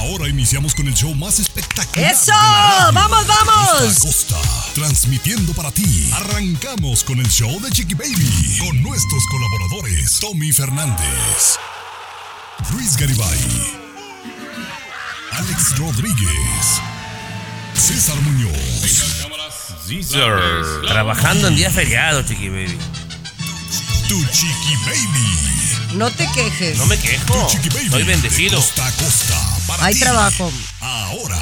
Ahora iniciamos con el show más espectacular. ¡Eso! de la radio. ¡Vamos, vamos! Costa transmitiendo para ti. Arrancamos con el show de Chiqui Baby. Con nuestros colaboradores, Tommy Fernández, Luis Garibay, Alex Rodríguez, César Muñoz, Caesar. Trabajando en día feriado, chiqui baby. tu Chiqui Baby. No te quejes. No me quejo. Estoy de bendecido. costa a costa, para Hay ti. trabajo. Ahora.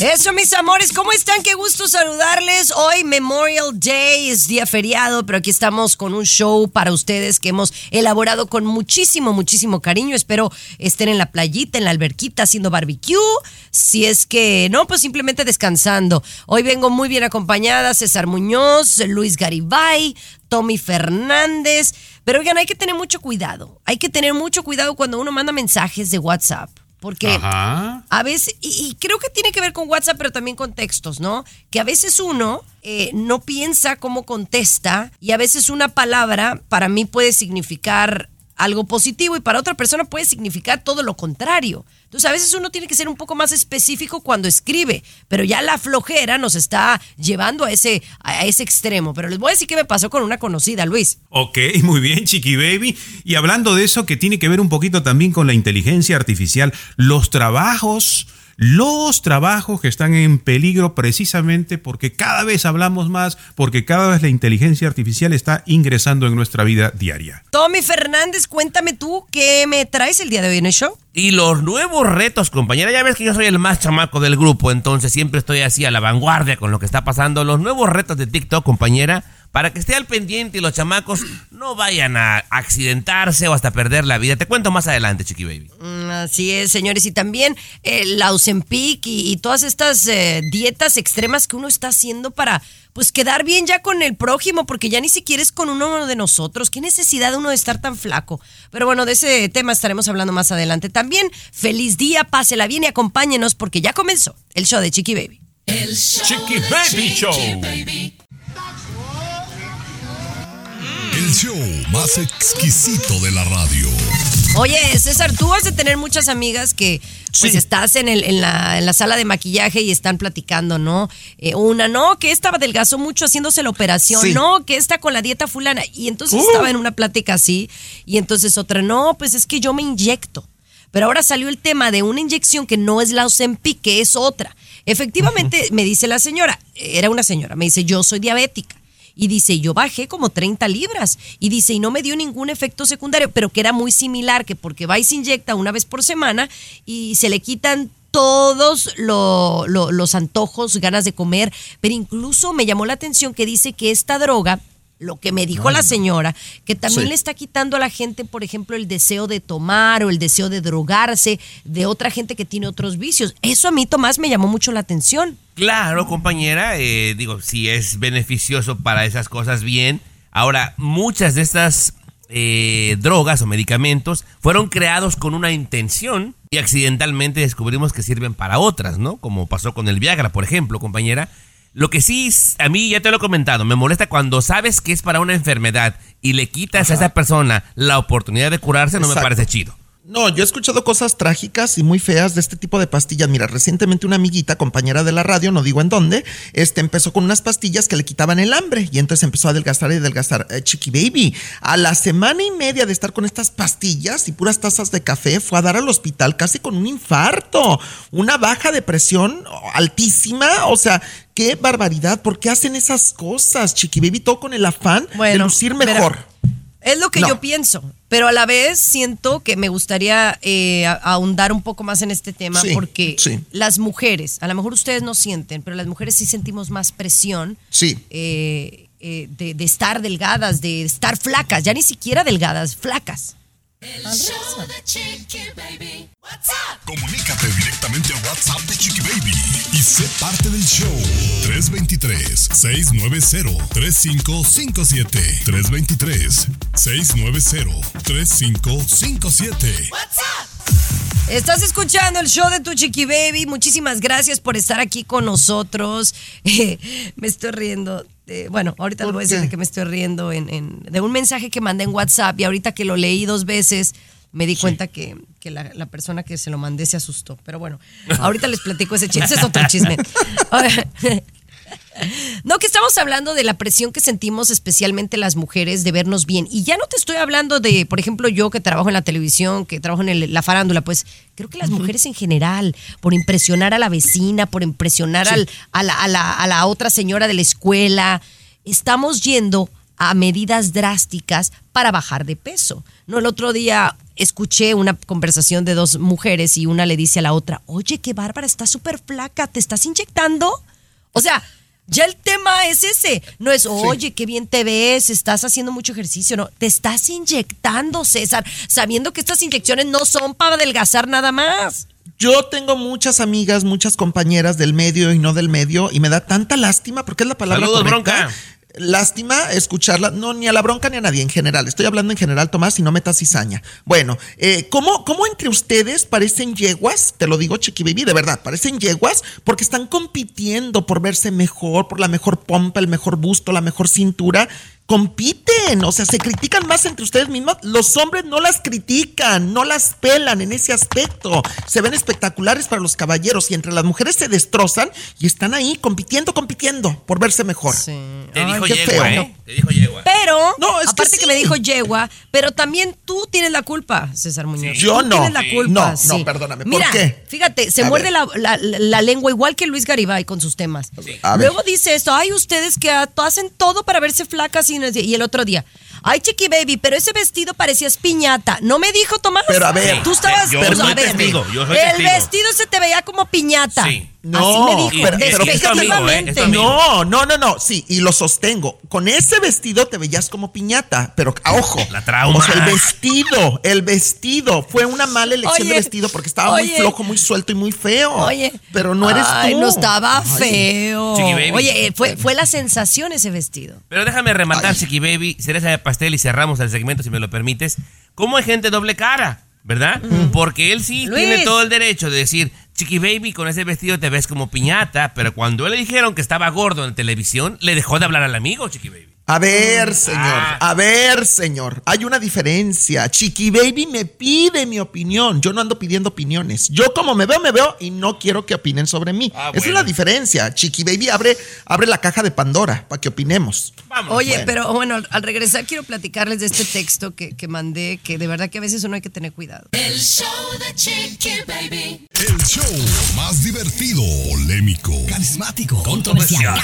Eso, mis amores, ¿cómo están? Qué gusto saludarles. Hoy Memorial Day es día feriado, pero aquí estamos con un show para ustedes que hemos elaborado con muchísimo, muchísimo cariño. Espero estén en la playita, en la alberquita, haciendo barbecue. Si es que no, pues simplemente descansando. Hoy vengo muy bien acompañada, César Muñoz, Luis Garibay, Tommy Fernández. Pero oigan, hay que tener mucho cuidado. Hay que tener mucho cuidado cuando uno manda mensajes de WhatsApp. Porque a veces, y, y creo que tiene que ver con WhatsApp, pero también con textos, ¿no? Que a veces uno eh, no piensa cómo contesta y a veces una palabra para mí puede significar algo positivo y para otra persona puede significar todo lo contrario. Entonces a veces uno tiene que ser un poco más específico cuando escribe, pero ya la flojera nos está llevando a ese, a ese extremo. Pero les voy a decir qué me pasó con una conocida, Luis. Ok, muy bien, Chiqui Baby. Y hablando de eso, que tiene que ver un poquito también con la inteligencia artificial, los trabajos, los trabajos que están en peligro precisamente porque cada vez hablamos más, porque cada vez la inteligencia artificial está ingresando en nuestra vida diaria. Tommy Fernández, cuéntame tú qué me traes el día de hoy en el show. Y los nuevos retos, compañera, ya ves que yo soy el más chamaco del grupo, entonces siempre estoy así a la vanguardia con lo que está pasando. Los nuevos retos de TikTok, compañera, para que esté al pendiente y los chamacos no vayan a accidentarse o hasta perder la vida. Te cuento más adelante, Chiqui Baby. Mm, Así es, señores. Y también el Ozempic y, y todas estas eh, dietas extremas que uno está haciendo para pues quedar bien ya con el prójimo, porque ya ni siquiera es con uno de nosotros. ¿Qué necesidad uno de estar tan flaco? Pero bueno, de ese tema estaremos hablando más adelante. También, feliz día, pásela bien y acompáñenos porque ya comenzó el show de Chiqui Baby. Chiqui Baby Show. El show más exquisito de la radio. Oye, César, tú vas a tener muchas amigas que pues Sí. estás en, el, en, la, en la sala de maquillaje y están platicando, ¿no? Eh, una, no, que esta adelgazó mucho haciéndose la operación, Sí. no, que esta con la dieta fulana. Y entonces estaba en una plática así, y entonces otra, no, pues es que yo me inyecto. Pero ahora salió el tema de una inyección que no es la Ozempic, que es otra. Efectivamente, me dice la señora, era una señora, me dice, yo soy diabética. Y dice, yo bajé como 30 libras. Y dice, y no me dio ningún efecto secundario, pero que era muy similar, que porque va y se inyecta una vez por semana y se le quitan todos lo- lo- los antojos, ganas de comer. Pero incluso me llamó la atención que dice que esta droga, lo que me dijo la señora, que también Sí. le está quitando a la gente, por ejemplo, el deseo de tomar o el deseo de drogarse de otra gente que tiene otros vicios. Eso a mí, Tomás, me llamó mucho la atención. Claro, compañera, eh, digo, si es beneficioso para esas cosas, bien. Ahora, muchas de estas eh, drogas o medicamentos fueron creados con una intención y accidentalmente descubrimos que sirven para otras, ¿no? Como pasó con el Viagra, por ejemplo, compañera. Lo que sí, a mí ya te lo he comentado, me molesta cuando sabes que es para una enfermedad y le quitas a esa persona la oportunidad de curarse, no me parece chido. No, yo he escuchado cosas trágicas y muy feas de este tipo de pastillas. Mira, recientemente una amiguita, compañera de la radio, no digo en dónde, este empezó con unas pastillas que le quitaban el hambre y entonces empezó a adelgazar y adelgazar. Eh, Chiqui Baby, a la semana y media de estar con estas pastillas y puras tazas de café, fue a dar al hospital casi con un infarto, una baja de presión altísima. O sea, qué barbaridad. ¿Por qué hacen esas cosas, Chiqui Baby? Todo con el afán de lucir mira, mejor. Es lo que No. yo pienso, pero a la vez siento que me gustaría eh, ahondar un poco más en este tema Sí, porque sí. las mujeres, a lo mejor ustedes no sienten, pero las mujeres sí sentimos más presión Sí. eh, eh, de, de estar delgadas, de estar flacas, ya ni siquiera delgadas, flacas. Comunícate directamente directamente a WhatsApp de Chiqui Baby y sé parte del show. 323-690-3557. 323-690-3557. Estás escuchando el show de tu Chiqui Baby. Muchísimas gracias por estar aquí con nosotros. me estoy riendo. De- bueno, ahorita les voy a decir de que me estoy riendo en, en- de un mensaje que mandé en WhatsApp y ahorita que lo leí dos veces me di cuenta que, que la, la persona que se lo mandé se asustó. Pero bueno, ahorita les platico ese chisme. Ese es otro chisme. No, que estamos hablando de la presión que sentimos especialmente las mujeres de vernos bien. Y ya no te estoy hablando de, por ejemplo, yo que trabajo en la televisión, que trabajo en el- la farándula, pues creo que las mujeres en general, por impresionar a la vecina, por impresionar al- a, la, a la- a la otra señora de la escuela, estamos yendo a medidas drásticas para bajar de peso. No, el otro día escuché una conversación de dos mujeres y una le dice a la otra, oye, qué bárbara, estás súper flaca, ¿te estás inyectando? O sea, ya el tema es ese. No es, oye, qué bien te ves, estás haciendo mucho ejercicio. No, te estás inyectando, César, sabiendo que estas inyecciones no son para adelgazar nada más. Yo tengo muchas amigas, muchas compañeras del medio y no del medio, y me da tanta lástima, porque es la palabra Saludos, correcta. bronca. Lástima escucharla, no, ni a la bronca ni a nadie en general. Estoy hablando en general, Tomás, y no metas cizaña. Bueno, eh, ¿cómo, ¿cómo entre ustedes parecen yeguas? Te lo digo, Chiqui Baby, de verdad, parecen yeguas porque están compitiendo por verse mejor, por la mejor pompa, el mejor busto, la mejor cintura. Compiten, o sea, se critican más entre ustedes mismos. Los hombres no las critican, no las pelan en ese aspecto. Se ven espectaculares para los caballeros y entre las mujeres se destrozan y están ahí compitiendo, compitiendo por verse mejor. Te Ay, dijo qué yegua, feo. ¿eh? Te dijo yegua. Pero, No, es aparte que, sí. me dijo yegua, pero también tú tienes la culpa, César Muñoz. Yo Tú no. Tienes la Sí. culpa. No, no, sí. perdóname, ¿por Mira, qué? fíjate, se A muerde la, la- la lengua igual que Luis Garibay con sus temas. Luego dice esto, ay, ustedes que hacen todo para verse flacas y, y el otro día. Ay, Chiqui Baby, pero ese vestido parecías piñata. ¿No me dijo Tomás? Pero a ver, Tú estabas... yo pues, soy a ver, testigo, yo soy El testigo. vestido se te veía como piñata. Sí. No, Así me dijo, pero- pero- es tu amigo, ¿eh? Es. No, no, no, no, sí, y lo sostengo. Con ese vestido te veías como piñata, pero a ojo. La trauma. O sea, el vestido, el vestido. Fue una mala elección Oye, de vestido porque estaba muy flojo, muy suelto y muy feo. Oye. Pero no eres Ay, tú. no estaba Ay. feo. Chiqui Baby. Oye, eh, fue, fue la sensación ese vestido. Pero déjame rematar. Chiqui Baby, cereza de pastel y cerramos el segmento, si me lo permites. ¿Cómo hay gente doble cara? ¿Verdad? Porque él sí Luis. tiene todo el derecho de decir, Chiqui Baby, con ese vestido te ves como piñata, pero cuando le dijeron que estaba gordo en televisión, le dejó de hablar al amigo, Chiqui Baby. A ver, señor, Ah. a ver, señor, hay una diferencia. Chiqui Baby me pide mi opinión. Yo no ando pidiendo opiniones. Yo como me veo, me veo y no quiero que opinen sobre mí. Ah, Esa es bueno. la diferencia. Chiqui Baby abre, abre la caja de Pandora para que opinemos. Vamos. Oye, bueno. pero bueno, al regresar quiero platicarles de este texto que, que mandé, que de verdad que a veces uno hay que tener cuidado. El show más divertido, polémico, carismático, controversial.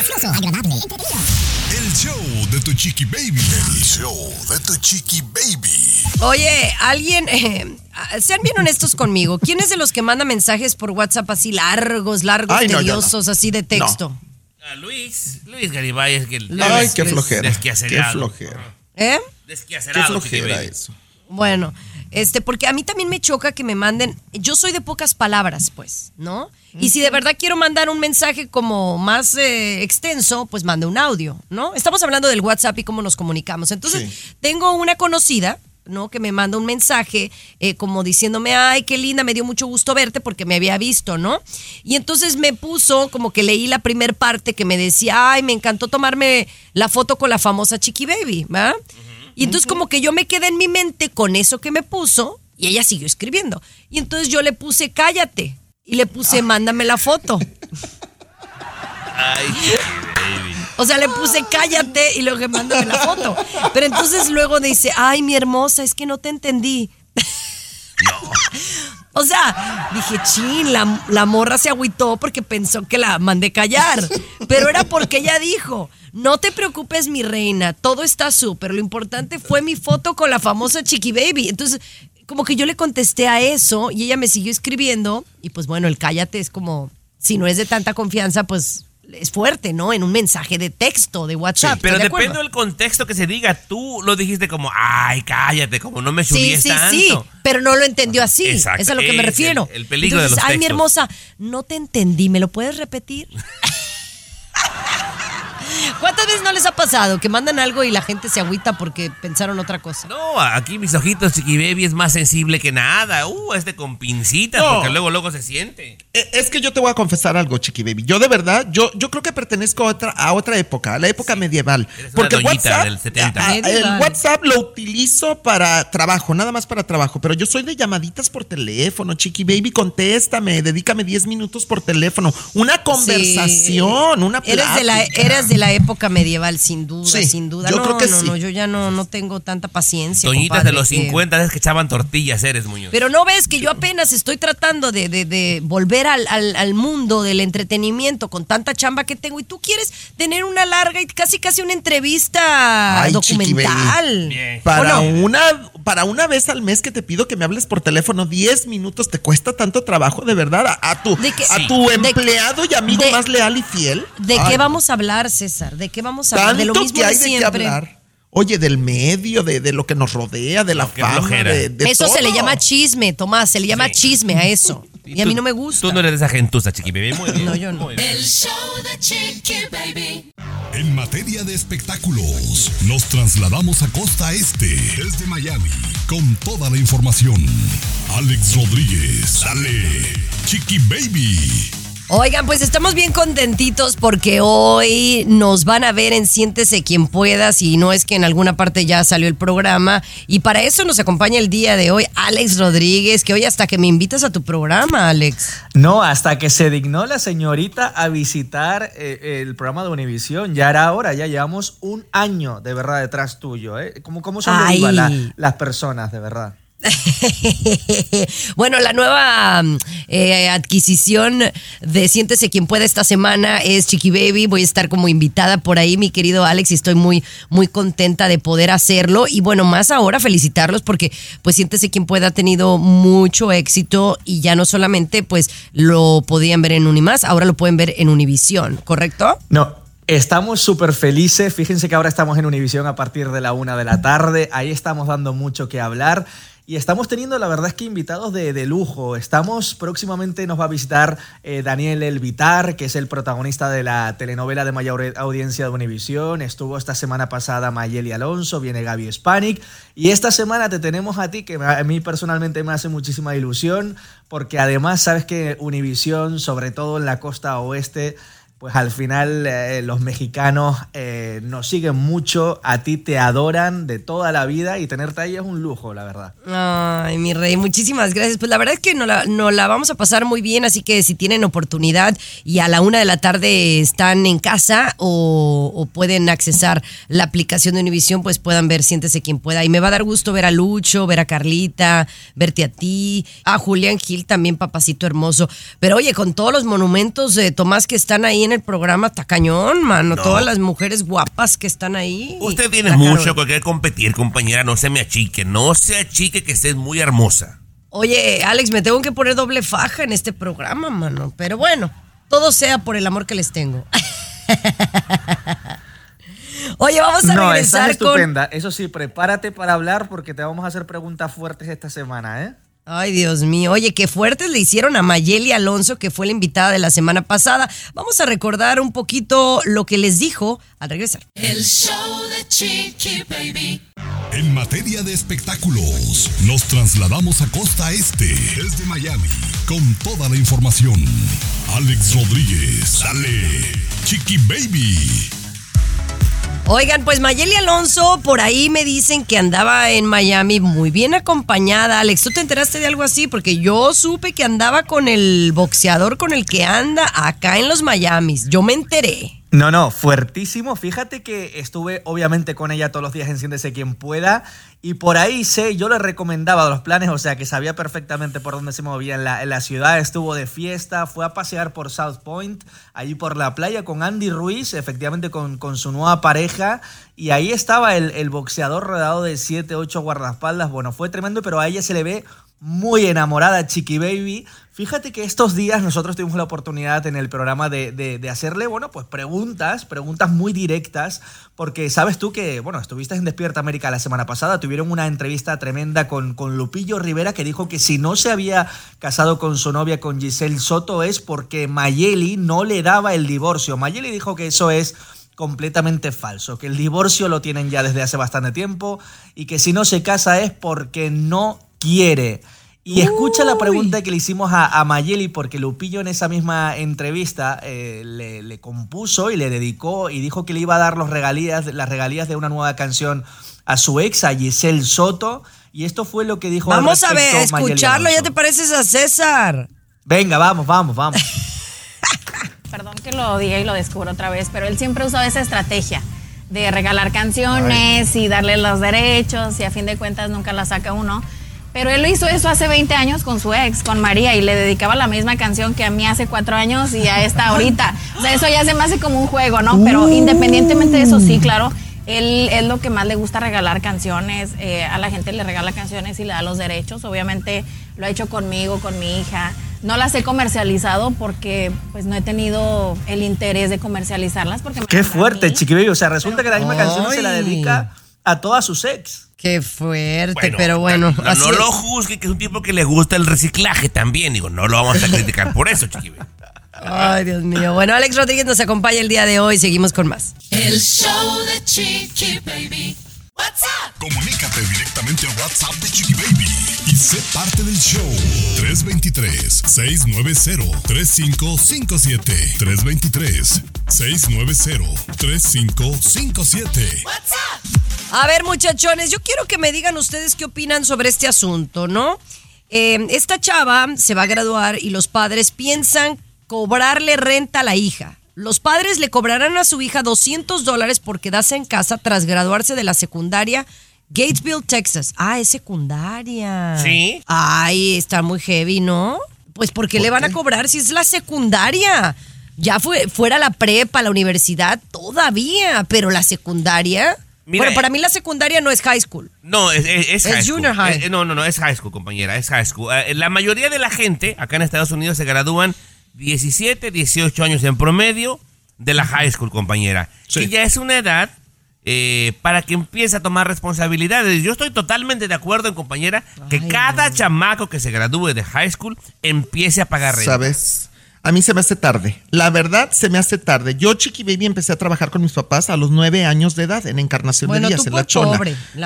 El show de tu chiqui baby. El show de tu chiqui baby. Oye, alguien, eh, sean bien honestos conmigo. ¿Quién es de los que manda mensajes por WhatsApp así largos, largos, Ay, no, yo no. tediosos, así de texto? Ah, Luis, Luis Garibay es que el Ay, qué flojera. Qué flojera. ¿Eh? Qué flojera eso. Bueno, este, porque a mí también me choca que me manden. Yo soy de pocas palabras, pues, ¿no? Y si de verdad quiero mandar un mensaje como más eh, extenso, pues mande un audio, ¿no? Estamos hablando del WhatsApp y cómo nos comunicamos. Entonces, Sí. tengo una conocida. ¿no? Que me manda un mensaje eh, como diciéndome, ay, qué linda, me dio mucho gusto verte porque me había visto, ¿no? Y entonces me puso como que leí la primer parte que me decía, ay, me encantó tomarme la foto con la famosa Chiqui Baby, ¿verdad? Y entonces como que yo me quedé en mi mente con eso que me puso y ella siguió escribiendo. Y entonces yo le puse cállate y le puse mándame la foto. Ay, Baby. O sea, le puse cállate y luego que mándame la foto. Pero entonces luego dice, ay, mi hermosa, es que no te entendí. O sea, dije, chin, la, morra se agüitó porque pensó que la mandé callar. Pero era porque ella dijo, no te preocupes, mi reina, todo está súper. Lo importante fue mi foto con la famosa Chiqui Baby. Entonces, como que yo le contesté a eso y ella me siguió escribiendo. Y pues bueno, el cállate es como, si no es de tanta confianza, pues es fuerte, ¿no? En un mensaje de texto, de WhatsApp. pero ¿estás de depende del contexto que se diga. Tú lo dijiste como, ay, cállate, como no me Sí, chulies sí, tanto. sí, pero no lo entendió así. Exacto, Es a lo que me refiero. el- el peligro de los Ay, mi textos". hermosa, no te entendí, ¿me lo puedes repetir? ¿Cuántas veces no les ha pasado que mandan algo y la gente se agüita porque pensaron otra cosa? No, aquí mis ojitos, Chiqui Baby, es más sensible que nada. Uh, este con pincitas, No. porque luego, luego se siente. Eh, Es que yo te voy a confesar algo, Chiqui Baby. Yo de verdad, yo, yo creo que pertenezco a otra, a otra época, a la época medieval. Eres una Porque WhatsApp, del 70. a- a- el. WhatsApp lo utilizo para trabajo, nada más para trabajo. Pero yo soy de llamaditas por teléfono, Chiqui Baby, contéstame, dedícame 10 minutos por teléfono. Una conversación, una plática. Eres de, la, eres de la época medieval, sin duda, Sí, sin duda. yo no, creo que no, sí. no, yo ya no, no tengo tanta paciencia. Doñitas compadre, de los que- 50 veces que echaban tortillas, eres, Muñoz. Pero no ves que yo apenas estoy tratando de, de- de volver al, al- al mundo del entretenimiento con tanta chamba que tengo y tú quieres tener una larga y casi casi una entrevista Ay, documental. Bien. Para una, para una vez al mes que te pido que me hables por teléfono 10 minutos, ¿te cuesta tanto trabajo de verdad? A, a tu, a Sí. tu De- empleado y amigo de- más leal y fiel. ¿De Ay, qué vamos a hablar, César? ¿De qué vamos a hablar? De lo mismo que hay de de qué siempre. hablar. Oye, del medio, de, de lo que nos rodea, de la fama, de, de eso se le todo. llama chisme, Tomás, se le llama Sí. chisme a eso. Y, a tú- mí no me gusta. Tú no eres de esa gentuza, Chiqui Baby. Muy bien. No, yo no. El show de Chiqui Baby. En materia de espectáculos, nos trasladamos a Costa Este, desde Miami, con toda la información. Alex Rodríguez, sale Chiqui Baby. Oigan, pues estamos bien contentitos porque hoy nos van a ver en Siéntese quien pueda, si no es que en alguna parte ya salió el programa. Y para eso nos acompaña el día de hoy Alex Rodríguez, que hoy hasta que me invitas a tu programa, Alex. No, hasta que se dignó la señorita a visitar eh, el programa de Univisión. Ya era hora, ya llevamos un año de verdad detrás tuyo. ¿eh? ¿Cómo, cómo vivas la- las personas, de verdad? bueno, la nueva mm, eh, adquisición de Siéntese quien pueda esta semana es Chiqui Baby. Voy a estar como invitada por ahí, mi querido Alex, y estoy muy, muy contenta de poder hacerlo. Y bueno, más ahora felicitarlos porque pues Siéntese quien pueda ha tenido mucho éxito y ya no solamente pues lo podían ver en Unimás, ahora lo pueden ver en Univisión, ¿correcto? No, estamos súper felices. Fíjense que ahora estamos en Univisión a partir de la una de la tarde. Ahí estamos dando mucho que hablar. Y estamos teniendo, la verdad es que invitados de, de lujo. Estamos, próximamente nos va a visitar eh, Daniel Elvitar, que es el protagonista de la telenovela de mayor audiencia de Univisión. Estuvo esta semana pasada Mayeli Alonso, viene Gaby Spanik. Y esta semana te tenemos a ti, que a mí personalmente me hace muchísima ilusión, porque además sabes que Univisión, sobre todo en la costa oeste, pues al final eh, los mexicanos eh, nos siguen mucho, a ti te adoran de toda la vida y tenerte ahí es un lujo, la verdad. Ay, mi rey, muchísimas gracias. Pues la verdad es que nos la, nos la vamos a pasar muy bien, así que si tienen oportunidad y a la una de la tarde están en casa o, o pueden accesar la aplicación de Univision, pues puedan ver Siéntese quien pueda. Y me va a dar gusto ver a Lucho, ver a Carlita, verte a ti, a Julián Gil también, papacito hermoso. Pero oye, con todos los monumentos de Tomás que están ahí en el programa, está cañón, mano. Todas las mujeres guapas que están ahí. Usted tiene mucho con qué competir, compañera. No se me achique. No se achique que estés muy hermosa. Oye, Alex, me tengo que poner doble faja en este programa, mano. Pero bueno, todo sea por el amor que les tengo. Oye, vamos a No, estás regresar con. estupenda. Eso sí, prepárate para hablar porque te vamos a hacer preguntas fuertes esta semana, ¿eh? Ay, Dios mío. Oye, qué fuertes le hicieron a Mayeli Alonso, que fue la invitada de la semana pasada. Vamos a recordar un poquito lo que les dijo al regresar. El show de Chiqui Baby. En materia de espectáculos, nos trasladamos a Costa Este, desde Miami, con toda la información. Alex Rodríguez, sale Chiqui Baby. Oigan, pues Mayeli Alonso, por ahí me dicen que andaba en Miami muy bien acompañada. Alex, ¿tú te enteraste de algo así? Porque yo supe que andaba con el boxeador con el que anda acá en los Miamis. Yo me enteré. No, no, fuertísimo. Fíjate que estuve obviamente con ella todos los días en Siéntese quien pueda. Y por ahí sé, yo le recomendaba los planes, o sea que sabía perfectamente por dónde se movía en la, en la ciudad. Estuvo de fiesta, fue a pasear por South Point, allí por la playa con Andy Ruiz, efectivamente con, con su nueva pareja. Y ahí estaba el, el boxeador rodeado de 7, 8 guardaespaldas. Bueno, fue tremendo, pero a ella se le ve muy enamorada, Chiqui Baby. Fíjate que estos días nosotros tuvimos la oportunidad en el programa de, de, hacerle, bueno, pues preguntas, preguntas muy directas, porque sabes tú que, bueno, estuviste en Despierta América la semana pasada, tuvieron una entrevista tremenda con, con Lupillo Rivera que dijo que si no se había casado con su novia, con Giselle Soto, es porque Mayeli no le daba el divorcio. Mayeli dijo que eso es completamente falso, que el divorcio lo tienen ya desde hace bastante tiempo y que si no se casa es porque no quiere. Y escucha la pregunta que le hicimos a, Mayeli, porque Lupillo en esa misma entrevista eh, le, compuso y le dedicó y dijo que le iba a dar los regalías, las regalías de una nueva canción a su ex, a Giselle Soto. Y esto fue lo que dijo. Vamos a ver, escucharlo, ya te pareces a César. Venga, vamos, vamos, vamos. Perdón que lo diga y lo descubro otra vez, pero él siempre usaba esa estrategia de regalar canciones y darle los derechos y a fin de cuentas nunca la saca uno. Pero él hizo eso hace 20 años con su ex, con María, y le dedicaba la misma canción que a mí hace cuatro años y a esta ahorita. O sea, eso ya se me hace como un juego, ¿no? Pero independientemente de eso, sí, claro, él es lo que más le gusta regalar canciones. Eh, a la gente le regala canciones y le da los derechos. Obviamente lo ha hecho conmigo, con mi hija. No las he comercializado porque pues no he tenido el interés de comercializarlas. porque Qué fuerte, chiquillo. O sea, resulta que la misma canción se la dedica a todas sus ex. Qué fuerte, pero bueno. No, lo juzgue, que es un tipo que le gusta el reciclaje también. Digo, no lo vamos a criticar por eso, chiqui. Ay, Dios mío. Bueno, Alex Rodríguez nos acompaña el día de hoy. Seguimos con más. El show de Chiqui Baby. WhatsApp. Comunícate directamente a WhatsApp de Chiqui Baby y sé parte del show. 323-690-3557. 323-690-3557. WhatsApp. A ver, muchachones, yo quiero que me digan ustedes qué opinan sobre este asunto, ¿no? Eh, esta chava se va a graduar y los padres piensan cobrarle renta a la hija. Los padres le cobrarán a su hija 200 dólares por quedarse en casa tras graduarse de la secundaria Gatesville, Texas. Ah, es secundaria. Sí. Ay, está muy heavy, ¿no? Pues porque le van a cobrar si es la secundaria? Ya fue fuera la prepa, la universidad, todavía, pero la secundaria bueno, para mí la secundaria no es high school. No, es, es, es junior high. no, no, no, es high school, compañera, es high school. Eh, la mayoría de la gente acá en Estados Unidos se gradúan 17, 18 años en promedio de la high school, compañera. Y ya es una edad eh, para que empiece a tomar responsabilidades. Yo estoy totalmente de acuerdo, en compañera, que cada chamaco que se gradúe de high school empiece a pagar renta. ¿Sabes? A mí se me hace tarde. La verdad, se me hace tarde. Yo, Chiqui Baby, empecé a trabajar con mis papás a los nueve años de edad en Encarnación de Díaz, en La Chona.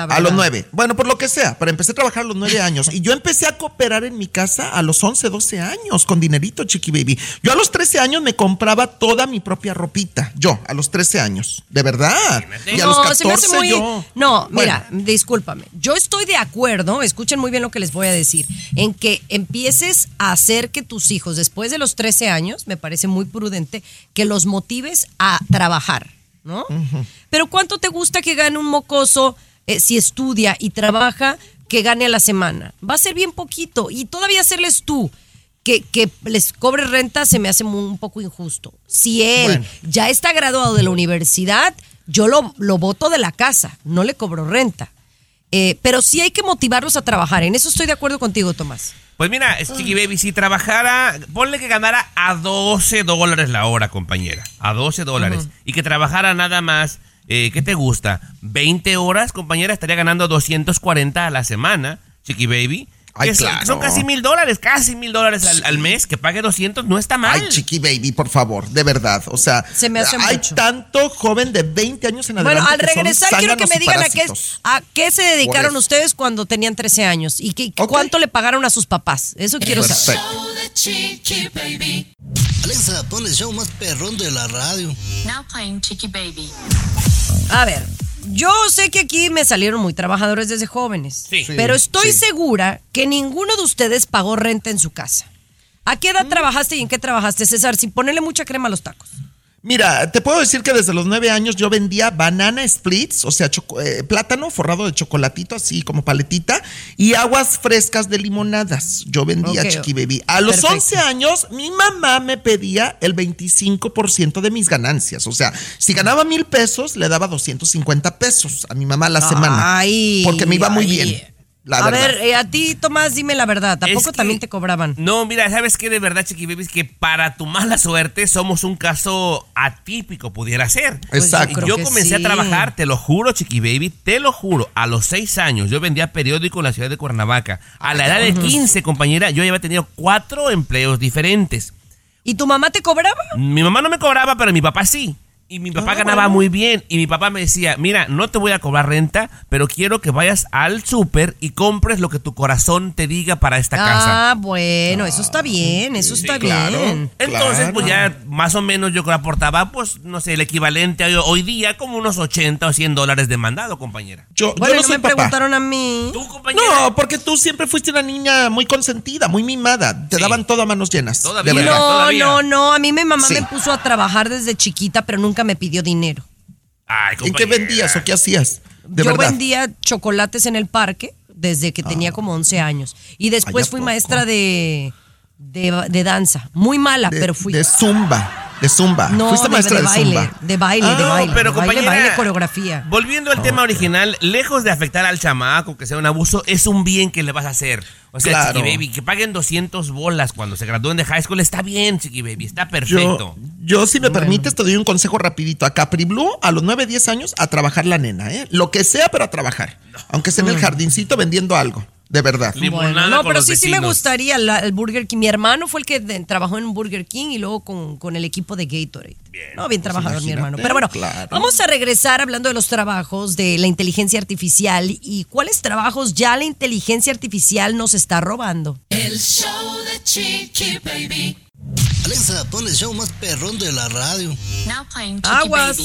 a los nueve. Bueno, por lo que sea, pero empecé a trabajar a los nueve años. Y yo empecé a cooperar en mi casa a los once, doce años con dinerito, Chiqui Baby. Yo a los trece años me compraba toda mi propia ropita. Yo, a los trece años. De verdad. Y a los catorce yo. No, mira, discúlpame. Yo estoy de acuerdo, escuchen muy bien lo que les voy a decir, en que empieces a hacer que tus hijos, después de los años, me parece muy prudente que los motives a trabajar, ¿no? Pero ¿cuánto te gusta que gane un mocoso eh, si estudia y trabaja que gane a la semana? Va a ser bien poquito y todavía hacerles tú. Que, que, les cobre renta se me hace un poco injusto. Si él ya está graduado de la universidad, yo lo, lo voto de la casa, no le cobro renta. Eh, pero sí hay que motivarlos a trabajar. En eso estoy de acuerdo contigo, Tomás. Pues mira, Chiqui Baby, si trabajara, ponle que ganara a 12 dólares la hora, compañera. A 12 dólares. Y que trabajara nada más, eh, ¿qué te gusta? 20 horas, compañera, estaría ganando 240 a la semana, Chiqui Baby son casi mil dólares, casi mil dólares al, mes, que pague 200, no está mal. Ay, chiqui baby, por favor, de verdad. O sea, hay tanto joven de 20 años en adelante. Bueno, al regresar quiero que me digan a qué, a qué, se dedicaron ustedes cuando tenían 13 años y que, cuánto le pagaron a sus papás. Eso quiero saber. Alexa, pon el show más perrón de la radio. Now playing Chiqui Baby. A ver, yo sé que aquí me salieron muy trabajadores desde jóvenes, sí. pero estoy segura que ninguno de ustedes pagó renta en su casa. ¿A qué edad mm. trabajaste y en qué trabajaste, César? Sin ponerle mucha crema a los tacos. Mira, te puedo decir que desde los nueve años yo vendía banana splits, o sea, eh, plátano forrado de chocolatito, así como paletita, y aguas frescas de limonadas. Yo vendía Chiqui Baby. A los once años, mi mamá me pedía el 25% de mis ganancias. O sea, si ganaba mil pesos, le daba 250 pesos a mi mamá la semana. Ay, porque me iba muy bien. La a verdad. ver, eh, a ti, Tomás, dime la verdad. ¿Tampoco que- también te cobraban? No, mira, ¿sabes qué? De verdad, Chiqui Baby, es que para tu mala suerte somos un caso atípico, pudiera ser. Pues Exacto. yo Yo, comencé a trabajar, te lo juro, Chiqui Baby, te lo juro, a los seis años yo vendía periódico en la ciudad de Cuernavaca. A la edad de 15, compañera, yo ya había tenido cuatro empleos diferentes. ¿Y tu mamá te cobraba? Mi mamá no me cobraba, pero mi papá sí. Y mi papá Ah, ganaba bueno. muy bien. Y mi papá me decía, mira, no te voy a cobrar renta, pero quiero que vayas al súper y compres lo que tu corazón te diga para esta casa. Ah, bueno, eso está bien, eso está bien. Entonces, pues ya más o menos yo creo aportaba, pues, no sé, el equivalente a hoy día como unos 80 o 100 dólares de mandado, compañera. Yo, Bueno, yo no no soy me papá. preguntaron a mí. ¿Tú, compañera? No, porque tú siempre fuiste una niña muy consentida, muy mimada. Te daban todo a manos llenas. Todavía. De verdad. No, todavía. no, no. A mí mi mamá Sí. me puso a trabajar desde chiquita, pero nunca me pidió dinero. Ay, ¿En qué vendías o qué hacías? De Yo verdad. vendía chocolates en el parque desde que tenía como 11 años. Y después Ay, ¿a fui poco? maestra de, de, de danza. Muy mala, De, pero fui. de zumba. De zumba. no, Fuiste de, maestra de de, baile, zumba. de baile, de Ah, baile. pero, de baile, compañera, baile, coreografía. Volviendo al tema original, lejos de afectar al chamaco, que sea un abuso, es un bien que le vas a hacer. O sea, Claro. Chiqui Baby, que paguen 200 bolas cuando se gradúen de high school, está bien, Chiqui Baby, está Yo, perfecto. yo, si me permites, te doy un consejo rapidito. A Capri Blue, a los 9, 10 años, a trabajar la nena, ¿eh? Lo que sea, pero a trabajar. Aunque sea en el jardincincito vendiendo algo. De verdad. Limonada Bueno, no, pero sí, sí me gustaría la- el Burger King. Mi hermano fue el que de- trabajó en Burger King y luego con, con el equipo de Gatorade. no, bien trabajador mi hermano. Pero bueno, claro. vamos a regresar hablando de los trabajos de la inteligencia artificial y cuáles trabajos ya la inteligencia artificial nos está robando. El show de Chiqui Baby. Alexa, pon el show más perrón de la radio. Aguas.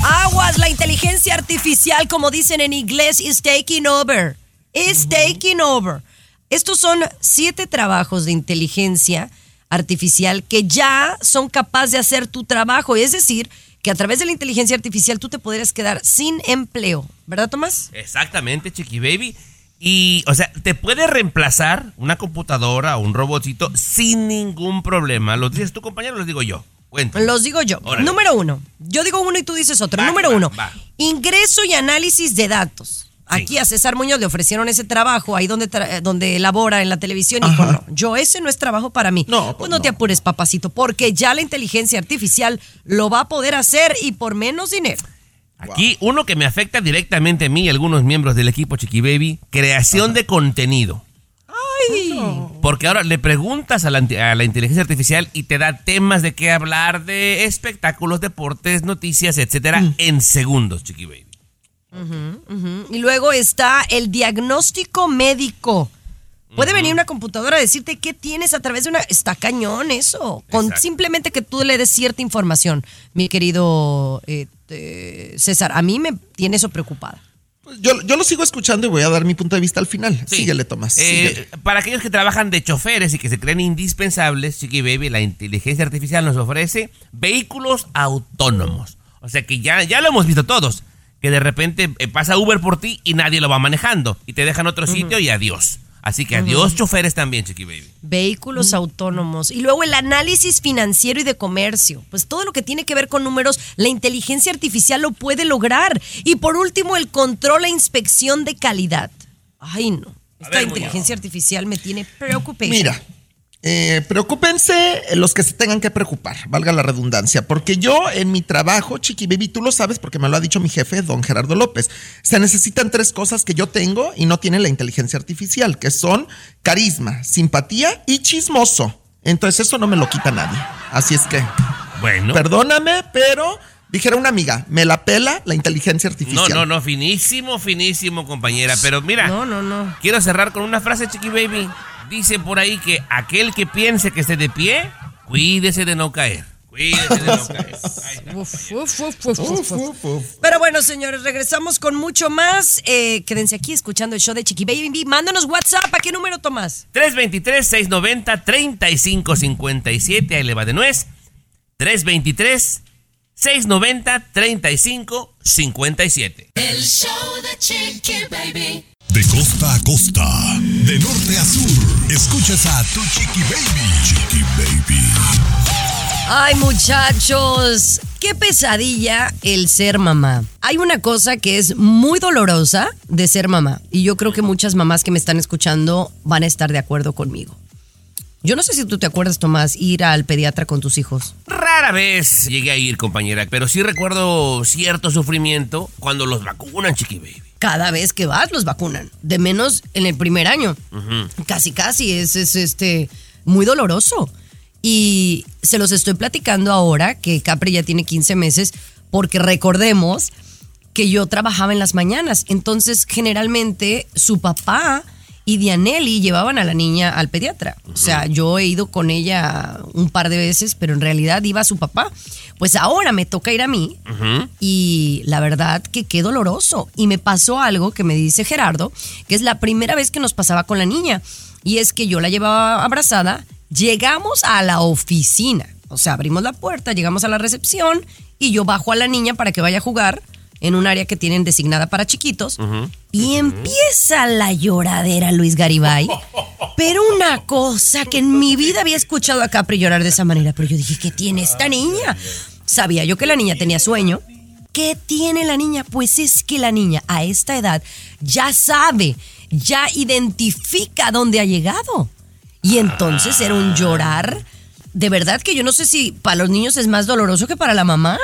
Aguas, la inteligencia artificial, como dicen en inglés, is taking over. Is taking over. Estos son siete trabajos de inteligencia artificial que ya son capaces de hacer tu trabajo. Es decir, que a través de la inteligencia artificial tú te podrías quedar sin empleo. ¿Verdad, Tomás? Exactamente, Chiqui Baby. Y, o sea, te puede reemplazar una computadora o un robotito sin ningún problema. ¿Los dices tu compañero o los digo yo? Cuéntame. Los digo yo. Órale. Número uno. Yo digo uno y tú dices otro. Va, Número va, uno. va. Ingreso y análisis de datos. Aquí a César Muñoz le ofrecieron ese trabajo ahí donde, tra- eh, donde elabora en la televisión y dijo, no, yo ese no es trabajo para mí. No, pues no, te apures, papacito, porque ya la inteligencia artificial lo va a poder hacer y por menos dinero. Aquí uno que me afecta directamente a mí y algunos miembros del equipo Chiqui Baby, creación de contenido. Ay. Porque ahora le preguntas a la, a la inteligencia artificial y te da temas de qué hablar de espectáculos, deportes, noticias, etcétera, en segundos, Chiqui Baby. Y luego está el diagnóstico médico. Puede venir una computadora a decirte qué tienes a través de una... Está cañón eso. Con Exacto. simplemente que tú le des cierta información, mi querido eh, eh, César. A mí me tiene eso preocupada. Yo, yo lo sigo escuchando y voy a dar mi punto de vista al final. Síguele, Tomás. Eh, síguele. para aquellos que trabajan de choferes y que se creen indispensables, Chiqui Baby, la inteligencia artificial nos ofrece vehículos autónomos. O sea que ya, ya lo hemos visto todos. Que de repente eh, pasa Uber por ti y nadie lo va manejando. Y te dejan otro sitio y adiós. Así que adiós choferes también, Chiqui Baby. Vehículos autónomos. Y luego el análisis financiero y de comercio. Pues todo lo que tiene que ver con números, la inteligencia artificial lo puede lograr. Y por último, el control e inspección de calidad. Ay, no. Esta ver, inteligencia artificial me tiene preocupada. Mira, eh, preocúpense los que se tengan que preocupar, valga la redundancia, porque yo en mi trabajo, Chiqui Baby, tú lo sabes porque me lo ha dicho mi jefe, don Gerardo López, se necesitan tres cosas que yo tengo y no tiene la inteligencia artificial, que son carisma, simpatía y chismoso. Entonces eso no me lo quita nadie. Así es que, Bueno. perdóname, pero dijera una amiga, me la pela la inteligencia No, artificial. no, no, finísimo, finísimo, compañera. Pero mira, No, no, no. quiero cerrar con una frase, Chiqui Baby. Dice por ahí que aquel que piense que esté de pie, cuídese de no caer. Cuídese de no caer. Uf, uf, uf, uf, uf, uf. Pero bueno, señores, regresamos con mucho más. Eh, quédense aquí escuchando el show de Chiqui Baby. Mándanos WhatsApp. ¿A qué número tomas? 323-690-3557. Ahí le va de nuez. 323-690-3557. El show de Chiqui Baby. De costa a costa, de norte a sur, escuchas a tu Chiqui Baby. Chiqui Baby. Ay, muchachos. qué pesadilla el ser mamá. Hay una cosa que es muy dolorosa de ser mamá y yo creo que muchas mamás que me están escuchando van a estar de acuerdo conmigo. Yo no sé si tú te acuerdas, Tomás, ir al pediatra con tus hijos. Rara vez llegué a ir, compañera, pero sí recuerdo cierto sufrimiento cuando los vacunan, chiqui baby. Cada vez que vas los vacunan, de menos en el primer año. Casi, casi, es, es este muy doloroso. Y se los estoy platicando ahora que Capri ya tiene 15 meses, porque recordemos que yo trabajaba en las mañanas. Entonces, generalmente, su papá y Dianelli llevaban a la niña al pediatra. O sea, yo he ido con ella un par de veces, pero en realidad iba su papá. Pues ahora me toca ir a mí y la verdad que qué doloroso. Y me pasó algo que me dice Gerardo, que es la primera vez que nos pasaba con la niña. Y es que yo la llevaba abrazada, llegamos a la oficina. O sea, abrimos la puerta, llegamos a la recepción y yo bajo a la niña para que vaya a jugar en un área que tienen designada para chiquitos. Y empieza la lloradera Luis Garibay. Pero una cosa que en mi vida había escuchado a Capri llorar de esa manera. Pero yo dije, ¿qué tiene esta niña? Sabía yo que la niña tenía sueño. ¿Qué tiene la niña? Pues es que la niña a esta edad ya sabe, ya identifica dónde ha llegado. Y entonces era un llorar. De verdad que yo no sé si para los niños es más doloroso que para la mamá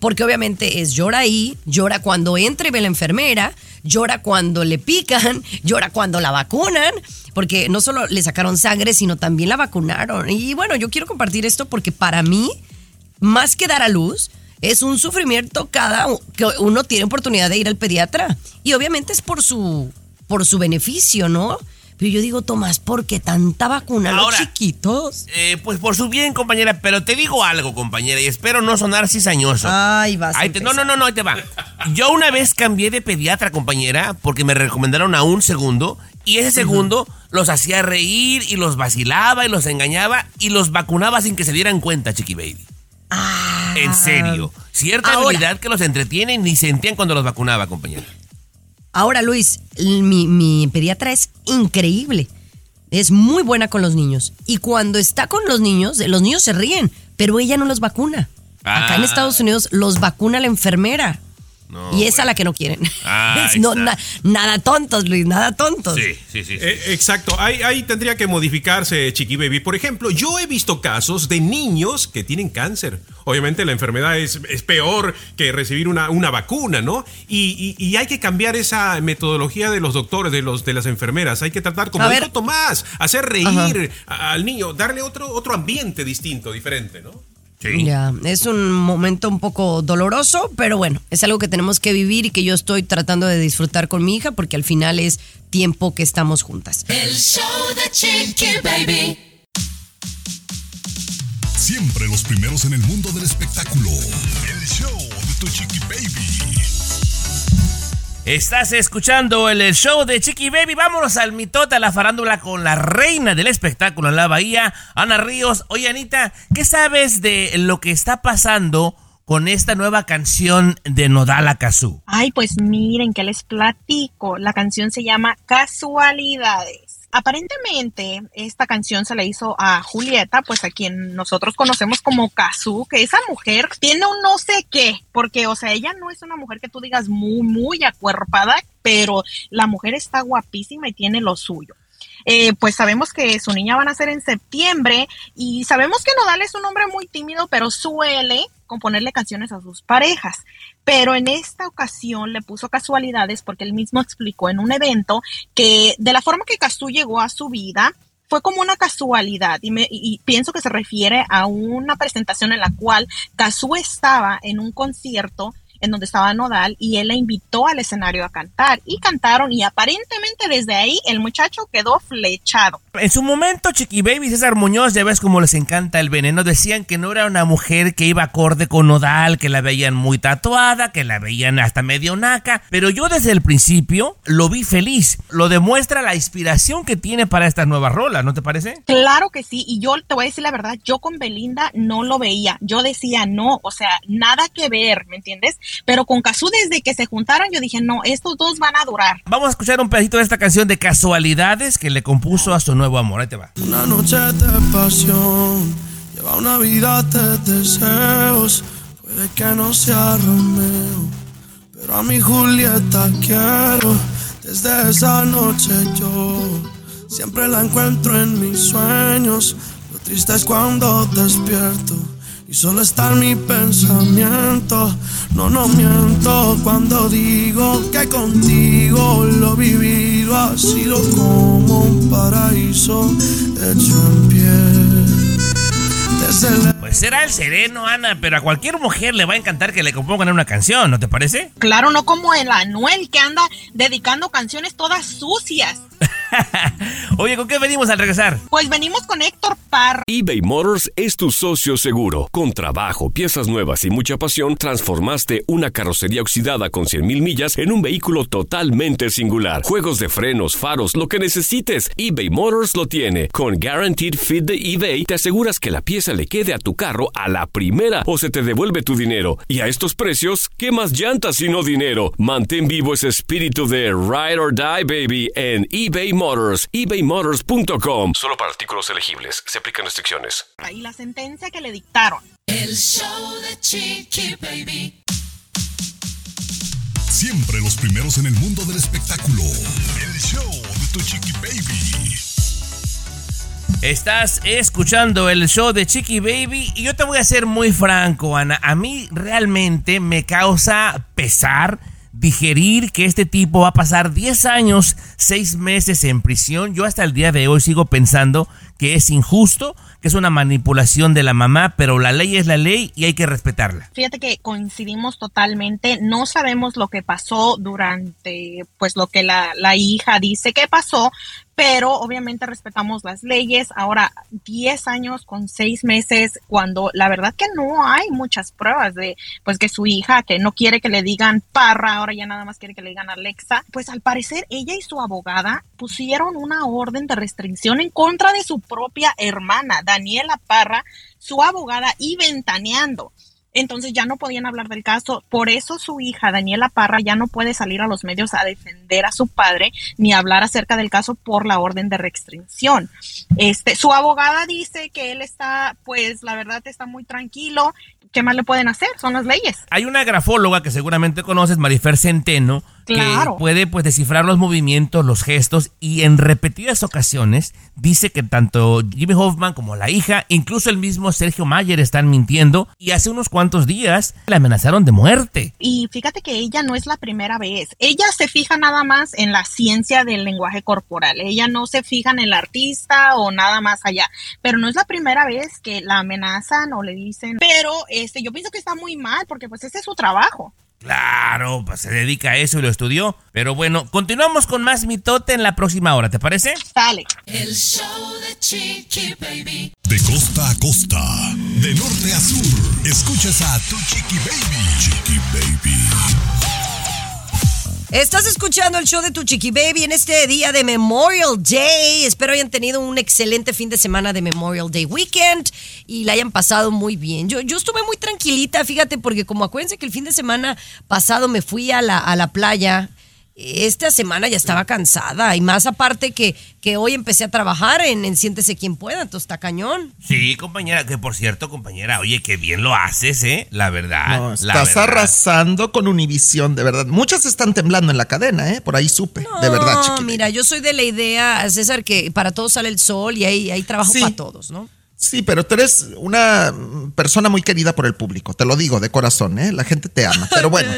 porque obviamente es llora ahí, llora cuando entra y ve la enfermera, llora cuando le pican, llora cuando la vacunan, porque no solo le sacaron sangre, sino también la vacunaron. Y bueno, yo quiero compartir esto porque para mí, más que dar a luz, es un sufrimiento cada que uno tiene oportunidad de ir al pediatra. Y obviamente es por su, por su beneficio, ¿no? Pero yo digo, Tomás, ¿por qué tanta vacuna los chiquitos? Eh, pues por su bien, compañera, pero te digo algo, compañera, y espero no sonar cizañoso. Ay, vas. a Ahí te- no, no, no, no, ahí te va. Yo una vez cambié de pediatra, compañera, porque me recomendaron a un segundo, y ese segundo los hacía reír y los vacilaba y los engañaba y los vacunaba sin que se dieran cuenta, chiqui baby. En serio. Cierta Ah. Ahora. habilidad que los entretiene y ni sentían cuando los vacunaba, compañera. Ahora, Luis, mi, mi pediatra es increíble. Es muy buena con los niños. Y cuando está con los niños, los niños se ríen, pero ella no los vacuna. Acá en Ah. Estados Unidos los vacuna la enfermera. No, y es a la que no quieren. Ah, no, na- nada tontos, Luis, nada tontos. Sí, sí, sí. Eh, exacto, ahí, ahí tendría que modificarse, Chiqui Baby. Por ejemplo, yo he visto casos de niños que tienen cáncer. Obviamente la enfermedad es, es peor que recibir una, una vacuna, ¿no? Y, y- y hay que cambiar esa metodología de los doctores, de, los, de las enfermeras. Hay que tratar, como dijo. Tomás, hacer reír al niño, darle otro, otro ambiente distinto, diferente, ¿no? Ya, es un momento un poco doloroso, pero bueno, es algo que tenemos que vivir y que yo estoy tratando de disfrutar con mi hija porque al final es tiempo que estamos juntas. El show de Chiqui Baby. Siempre los primeros en el mundo del espectáculo. El show de tu chiqui baby. Estás escuchando el show de Chiqui Baby. Vámonos al mitote, a la farándula con la reina del espectáculo en la bahía, Ana Ríos. Oye, Anita, ¿qué sabes de lo que está pasando con esta nueva canción de Nodal Akazú? Ay, pues miren que les platico. La canción se llama Casualidades. Aparentemente, esta canción se le hizo a Julieta, pues a quien nosotros conocemos como Kazu, que esa mujer tiene un no sé qué, porque, o sea, ella no es una mujer que tú digas muy, muy acuerpada, pero la mujer está guapísima y tiene lo suyo. Eh, pues sabemos que su niña va a nacer en septiembre y sabemos que Nodal es un hombre muy tímido, pero suele componerle canciones a sus parejas. Pero en esta ocasión le puso casualidades porque él mismo explicó en un evento que de la forma que Cazú llegó a su vida fue como una casualidad y, me- y- pienso que se refiere a una presentación en la cual Cazú estaba en un concierto en donde estaba Nodal y él la invitó al escenario a cantar y cantaron y aparentemente desde ahí el muchacho quedó flechado. En su momento, Chiqui Baby y César Muñoz, ya ves cómo les encanta el veneno, decían que no era una mujer que iba acorde con Nodal, que la veían muy tatuada, que la veían hasta medio naca, pero yo desde el principio lo vi feliz. Lo demuestra la inspiración que tiene para esta nueva rola, ¿no te parece? Claro que sí, y yo te voy a decir la verdad, yo con Belinda no lo veía, yo decía no, o sea, nada que ver, ¿me entiendes? Pero con Cazú desde que se juntaron yo dije, no, estos dos van a durar. Vamos a escuchar un pedacito de esta canción de Casualidades que le compuso a su nuevo amor. Ahí te va. Una noche de pasión lleva una vida de deseos. Puede que no sea Romeo, pero a mi Julieta quiero. Desde esa noche yo siempre la encuentro en mis sueños. Lo triste es cuando despierto y solo está en mi pensamiento. No, no miento cuando digo que contigo lo vivido ha sido como un paraíso hecho en pie. Pues será el sereno, Ana, pero a cualquier mujer le va a encantar que le compongan una canción, ¿no te parece? Claro, no como el Anuel que anda dedicando canciones todas sucias. Oye, ¿con qué venimos al regresar? Pues venimos con Héctor Parra. eBay Motors es tu socio seguro. Con trabajo, piezas nuevas y mucha pasión, transformaste una carrocería oxidada con 100.000 millas en un vehículo totalmente singular. Juegos de frenos, faros, lo que necesites, eBay Motors lo tiene. Con Guaranteed Fit de eBay, te aseguras que la pieza le quede a tu carro a la primera o se te devuelve tu dinero. Y a estos precios, ¿qué más llantas y no dinero? Mantén vivo ese espíritu de Ride or Die, baby, en eBay Motors, ebaymotors.com. Solo para artículos elegibles. Se aplican restricciones. Y la sentencia que le dictaron. El show de Chiqui Baby. Siempre los primeros en el mundo del espectáculo. El show de tu Chiqui Baby. Estás escuchando el show de Chiqui Baby y yo te voy a ser muy franco, Ana. A mí realmente me causa pesar digerir que este tipo va a pasar 10 años, 6 meses en prisión. Yo hasta el día de hoy sigo pensando que es injusto, que es una manipulación de la mamá, pero la ley es la ley y hay que respetarla. Fíjate que coincidimos totalmente, no sabemos lo que pasó durante, pues lo que la, la hija dice que pasó, pero obviamente respetamos las leyes. Ahora, 10 años con 6 meses, cuando la verdad que no hay muchas pruebas de, pues que su hija, que no quiere que le digan parra, ahora ya nada más quiere que le digan Alexa, pues al parecer ella y su abogada pusieron una orden de restricción en contra de su propia hermana, Daniela Parra, su abogada, y ventaneando. Entonces ya no podían hablar del caso. Por eso su hija, Daniela Parra, ya no puede salir a los medios a defender a su padre ni hablar acerca del caso por la orden de restricción. Este, su abogada dice que él está, pues la verdad está muy tranquilo. ¿Qué más le pueden hacer? Son las leyes. Hay una grafóloga que seguramente conoces, Marifer Centeno, Claro. que puede pues descifrar los movimientos, los gestos y en repetidas ocasiones dice que tanto Jimmy Hoffman como la hija, incluso el mismo Sergio Mayer están mintiendo y hace unos cuantos días la amenazaron de muerte. Y fíjate que ella no es la primera vez. Ella se fija nada más en la ciencia del lenguaje corporal. Ella no se fija en el artista o nada más allá. Pero no es la primera vez que la amenazan o le dicen. Pero este, yo pienso que está muy mal porque pues ese es su trabajo. Claro, pues se dedica a eso y lo estudió. Pero bueno, continuamos con más mitote en la próxima hora, ¿te parece? Sale. El show de Chiqui Baby. De costa a costa, de norte a sur, escuchas a tu Chiqui Baby. Chiqui Baby. Estás escuchando el show de tu Chiqui Baby en este día de Memorial Day. Espero hayan tenido un excelente fin de semana de Memorial Day Weekend y la hayan pasado muy bien. Yo, yo estuve muy tranquilita, fíjate, porque como acuérdense que el fin de semana pasado me fui a la, a la playa. Esta semana ya estaba cansada y más aparte que, que hoy empecé a trabajar en, en Siéntese quien pueda, entonces está cañón. Sí, compañera, que por cierto, compañera, oye, qué bien lo haces, ¿eh? La verdad. No, la estás verdad. arrasando con Univisión, de verdad. Muchas están temblando en la cadena, ¿eh? Por ahí supe, de verdad, No, mira, yo soy de la idea, César, que para todos sale el sol y hay, hay trabajo Sí. para todos, ¿no? Sí, pero tú eres una persona muy querida por el público, te lo digo de corazón, ¿eh? La gente te ama. Pero bueno,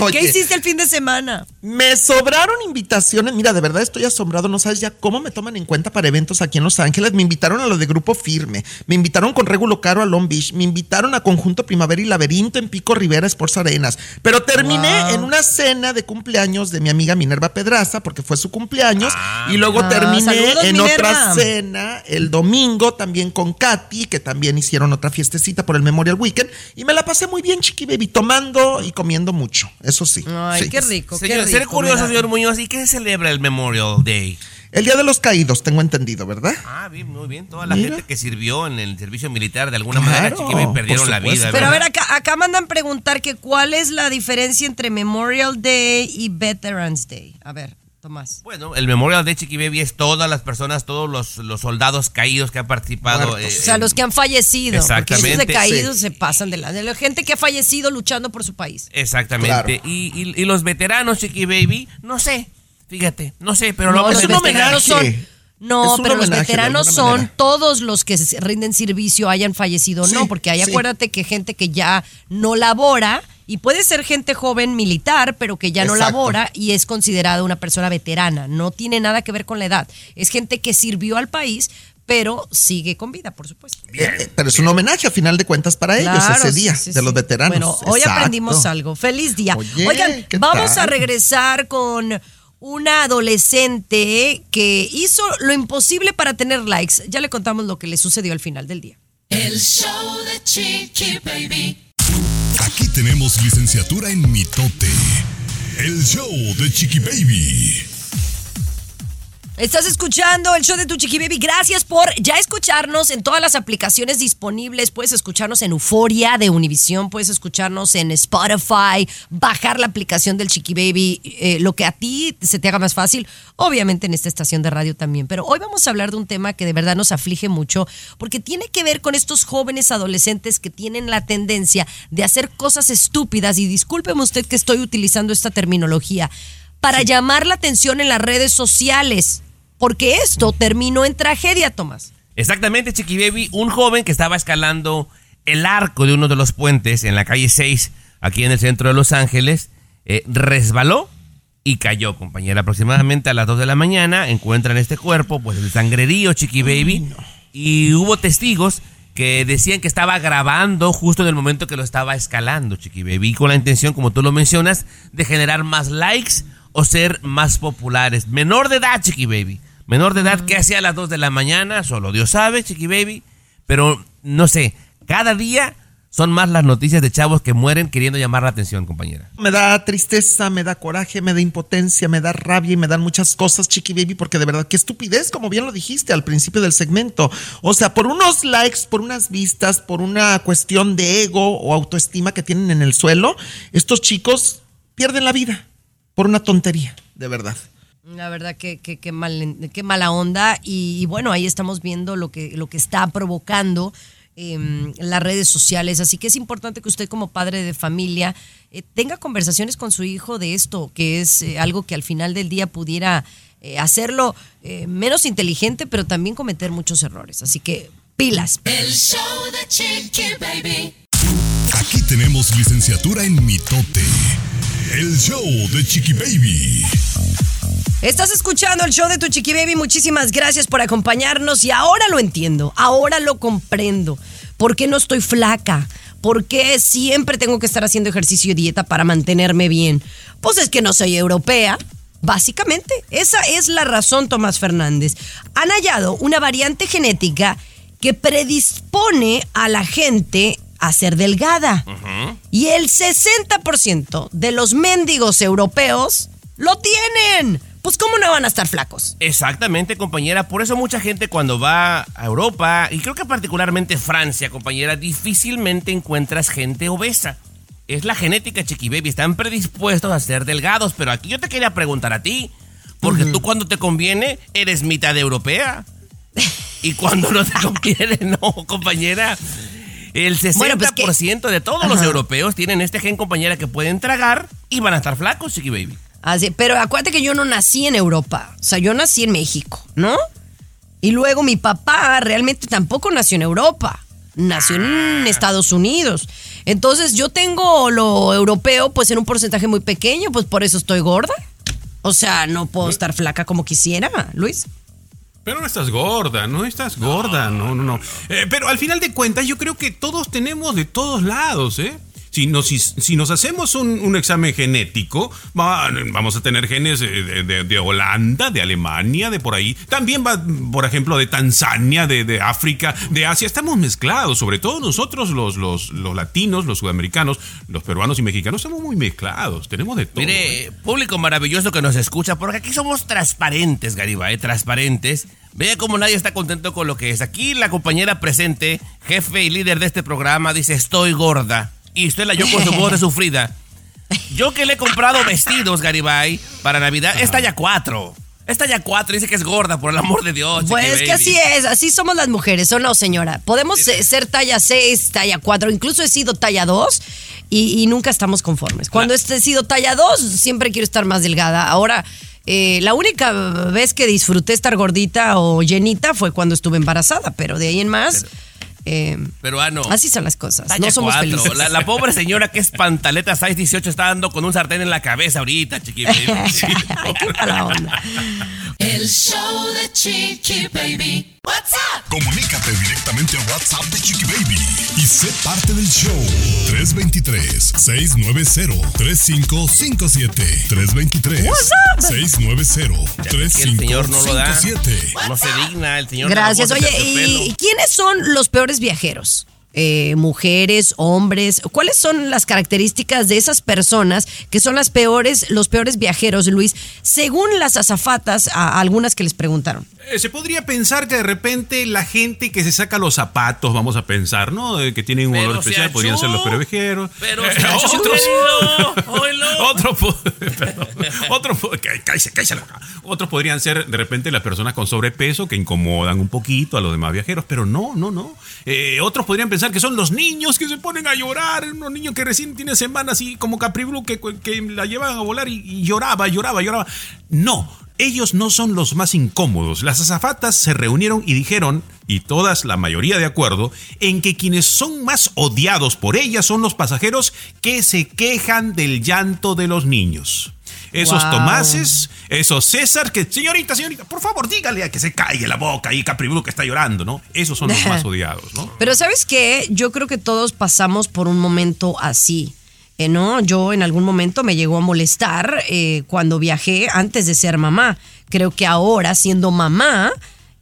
Oye. ¿Qué hiciste el fin de semana? me sobraron invitaciones. Mira, de verdad estoy asombrado. No sabes ya cómo me toman en cuenta para eventos aquí en Los Ángeles. Me invitaron a lo de Grupo Firme. Me invitaron con Regulo Caro a Long Beach. Me invitaron a Conjunto Primavera y Laberinto en Pico Rivera Sports Arenas. Pero terminé Wow. en una cena de cumpleaños de mi amiga Minerva Pedraza porque fue su cumpleaños. y luego Ah, terminé saludos, en Minerva. otra cena el domingo también con Katy, que también hicieron otra fiestecita por el Memorial Weekend. Y me la pasé muy bien, chiqui baby, tomando y comiendo mucho. Eso sí. Ay, Sí. qué rico, qué Señor, rico. ser curioso, señor Muñoz, ¿y qué se celebra el Memorial Day? El Día de los Caídos, tengo entendido, ¿verdad? Ah, bien, muy bien. Toda la Mira. gente que sirvió en el servicio militar de alguna Claro, manera, chiqui, baby, perdieron la vida. Pero a ver, acá, acá mandan preguntar que cuál es la diferencia entre Memorial Day y Veterans Day. A ver. Tomás? Bueno, el Memorial de Chiqui Baby es todas las personas, todos los, los soldados caídos que han participado. Eh, o sea, los que han fallecido. Exactamente. Porque de caídos se pasan de la, de la gente que ha fallecido luchando por su país. Exactamente. Y, y, los veteranos Chiqui Baby, no sé, fíjate, no sé, pero no, los veteranos son... No, pero los veteranos son todos los que rinden servicio, hayan fallecido o no, porque hay acuérdate que gente que ya no labora y puede ser gente joven militar, pero que ya no labora y es considerada una persona veterana. No tiene nada que ver con la edad. Es gente que sirvió al país, pero sigue con vida, por supuesto. Bien, eh, pero es un homenaje a final de cuentas para ellos ese día de los veteranos. Bueno, hoy aprendimos algo. Feliz día. Oigan, vamos a regresar con una adolescente que hizo lo imposible para tener likes. Ya le contamos lo que le sucedió al final del día. El show de Chiqui Baby. Aquí tenemos licenciatura en mitote. El show de Chiqui Baby. Estás escuchando el show de tu chiqui baby. Gracias por ya escucharnos en todas las aplicaciones disponibles. Puedes escucharnos en Euforia de Univision, puedes escucharnos en Spotify, bajar la aplicación del chiqui baby, eh, lo que a ti se te haga más fácil. Obviamente en esta estación de radio también. Pero hoy vamos a hablar de un tema que de verdad nos aflige mucho porque tiene que ver con estos jóvenes adolescentes que tienen la tendencia de hacer cosas estúpidas. Y discúlpeme usted que estoy utilizando esta terminología para llamar la atención en las redes sociales, porque esto terminó en tragedia, Tomás. Exactamente, Chiqui Baby, un joven que estaba escalando el arco de uno de los puentes en la calle 6, aquí en el centro de Los Ángeles, eh, resbaló y cayó, compañera. Aproximadamente a las 2 de la mañana encuentran este cuerpo, pues el sangrerío, Chiqui Baby, y hubo testigos que decían que estaba grabando justo en el momento que lo estaba escalando, Chiqui Baby, con la intención, como tú lo mencionas, de generar más likes o ser más populares. Menor de edad, Chiqui Baby. Menor de edad, ¿qué hacía a las 2 de la mañana? Solo Dios sabe, Chiqui Baby. Pero no sé, cada día son más las noticias de chavos que mueren queriendo llamar la atención, compañera. Me da tristeza, me da coraje, me da impotencia, me da rabia y me dan muchas cosas, Chiqui Baby, porque de verdad, qué estupidez, como bien lo dijiste al principio del segmento. O sea, por unos likes, por unas vistas, por una cuestión de ego o autoestima que tienen en el suelo, estos chicos pierden la vida por una tontería, de verdad. La verdad que, que, mal, qué mala onda y, bueno, ahí estamos viendo lo que, lo que está provocando em, las redes sociales, así que es importante que usted como padre de familia eh, tenga conversaciones con su hijo de esto, que es eh, algo que al final del día pudiera eh, hacerlo menos inteligente, pero también cometer muchos errores, así que pilas. El show de Chiqui Baby. Aquí tenemos licenciatura en mitote el show de Chiqui Baby. Estás escuchando el show de tu Chiqui Baby. Muchísimas gracias por acompañarnos y ahora lo entiendo, ahora lo comprendo. ¿Por qué no estoy flaca? ¿Por qué siempre tengo que estar haciendo ejercicio y dieta para mantenerme bien? Pues es que no soy europea. Básicamente, esa es la razón, Tomás Fernández. Han hallado una variante genética que predispone a la gente a ser delgada. Y el 60% de los mendigos europeos lo tienen. Pues cómo no van a estar flacos. Exactamente, compañera. Por eso mucha gente cuando va a Europa, y creo que particularmente Francia, compañera, difícilmente encuentras gente obesa. Es la genética, Chiqui Baby. Están predispuestos a ser delgados. Pero aquí yo te quería preguntar a ti. Porque tú cuando te conviene eres mitad europea. y cuando no te conviene, no, compañera. El 60% pues de todos los europeos tienen este gen, compañera, que pueden tragar y van a estar flacos, Chiqui Baby. Así, pero acuérdate que yo no nací en Europa. O sea, yo nací en México, ¿no? Y luego mi papá realmente tampoco nació en Europa. Nació en ah. Estados Unidos. Entonces yo tengo lo europeo pues en un porcentaje muy pequeño, pues por eso estoy gorda. O sea, no puedo estar flaca como quisiera, Luis. Pero no estás gorda, no estás gorda, no, no, no. Eh, pero al final de cuentas yo creo que todos tenemos de todos lados, ¿eh? Si nos, si, nos hacemos un, examen genético, vamos a tener genes de, Holanda, de Alemania, de por ahí. También va, por ejemplo, de Tanzania, de, África, de Asia. Estamos mezclados, sobre todo nosotros los, los, los, latinos, los sudamericanos, los peruanos y mexicanos, estamos muy mezclados. Tenemos de todo. Mire, ¿eh? público maravilloso que nos escucha, porque aquí somos transparentes, Garibay, ¿eh? transparentes. Vea cómo nadie está contento con lo que es. Aquí la compañera presente, jefe y líder de este programa, dice, estoy gorda y usted la yo con su voz de sufrida. Yo que le he comprado vestidos, Garibay, para Navidad, es talla 4. Es talla 4, dice que es gorda, por el amor de Dios. Pues que así es, así somos las mujeres, ¿o no, señora? Podemos ser talla 6, talla 4, incluso he sido talla 2 y, nunca estamos conformes. Cuando he sido talla 2, siempre quiero estar más delgada. Ahora, eh, la única vez que disfruté estar gordita o llenita fue cuando estuve embarazada, pero de ahí en más... Eh, Peruano. Así son las cosas. no somos felices. La, pobre señora que es pantaleta 618 está dando con un sartén en la cabeza ahorita, chiqui El show de Chiqui Baby. WhatsApp. Comunícate directamente a WhatsApp de Chiqui Baby y sé parte del show. 323-690-3557. 323-690-3557. El señor no lo da. No se digna, el señor. Gracias. Oye, ¿y quiénes son los peores viajeros? Eh, mujeres, hombres? ¿Cuáles son las características de esas personas que son las peores, los peores viajeros, Luis, según las azafatas, a algunas que les preguntaron? Eh, se podría pensar que de repente la gente que se saca los zapatos, vamos a pensar, ¿no? que tienen un olor especial, podrían ser los perevejeros. Pero eh, otros, otros, otros podrían ser de repente las personas con sobrepeso que incomodan un poquito a los demás viajeros, pero no, no, no. Eh, otros podrían pensar que son los niños que se ponen a llorar, unos niños que recién tienen semanas así como Capri Blue que, que la llevaban a volar y lloraba, lloraba, lloraba. No, ellos no son los más incómodos. Las azafatas se reunieron y dijeron, y todas la mayoría de acuerdo, en que quienes son más odiados por ellas son los pasajeros que se quejan del llanto de los niños. Esos Tomases, esos César, que señorita, señorita, por favor, dígale a que se caiga la boca y Capriblu que está llorando, ¿no? Esos son los más odiados, ¿no? Pero ¿sabes qué? Yo creo que todos pasamos por un momento así. Eh, no, yo en algún momento me llegó a molestar eh, cuando viajé antes de ser mamá. Creo que ahora, siendo mamá,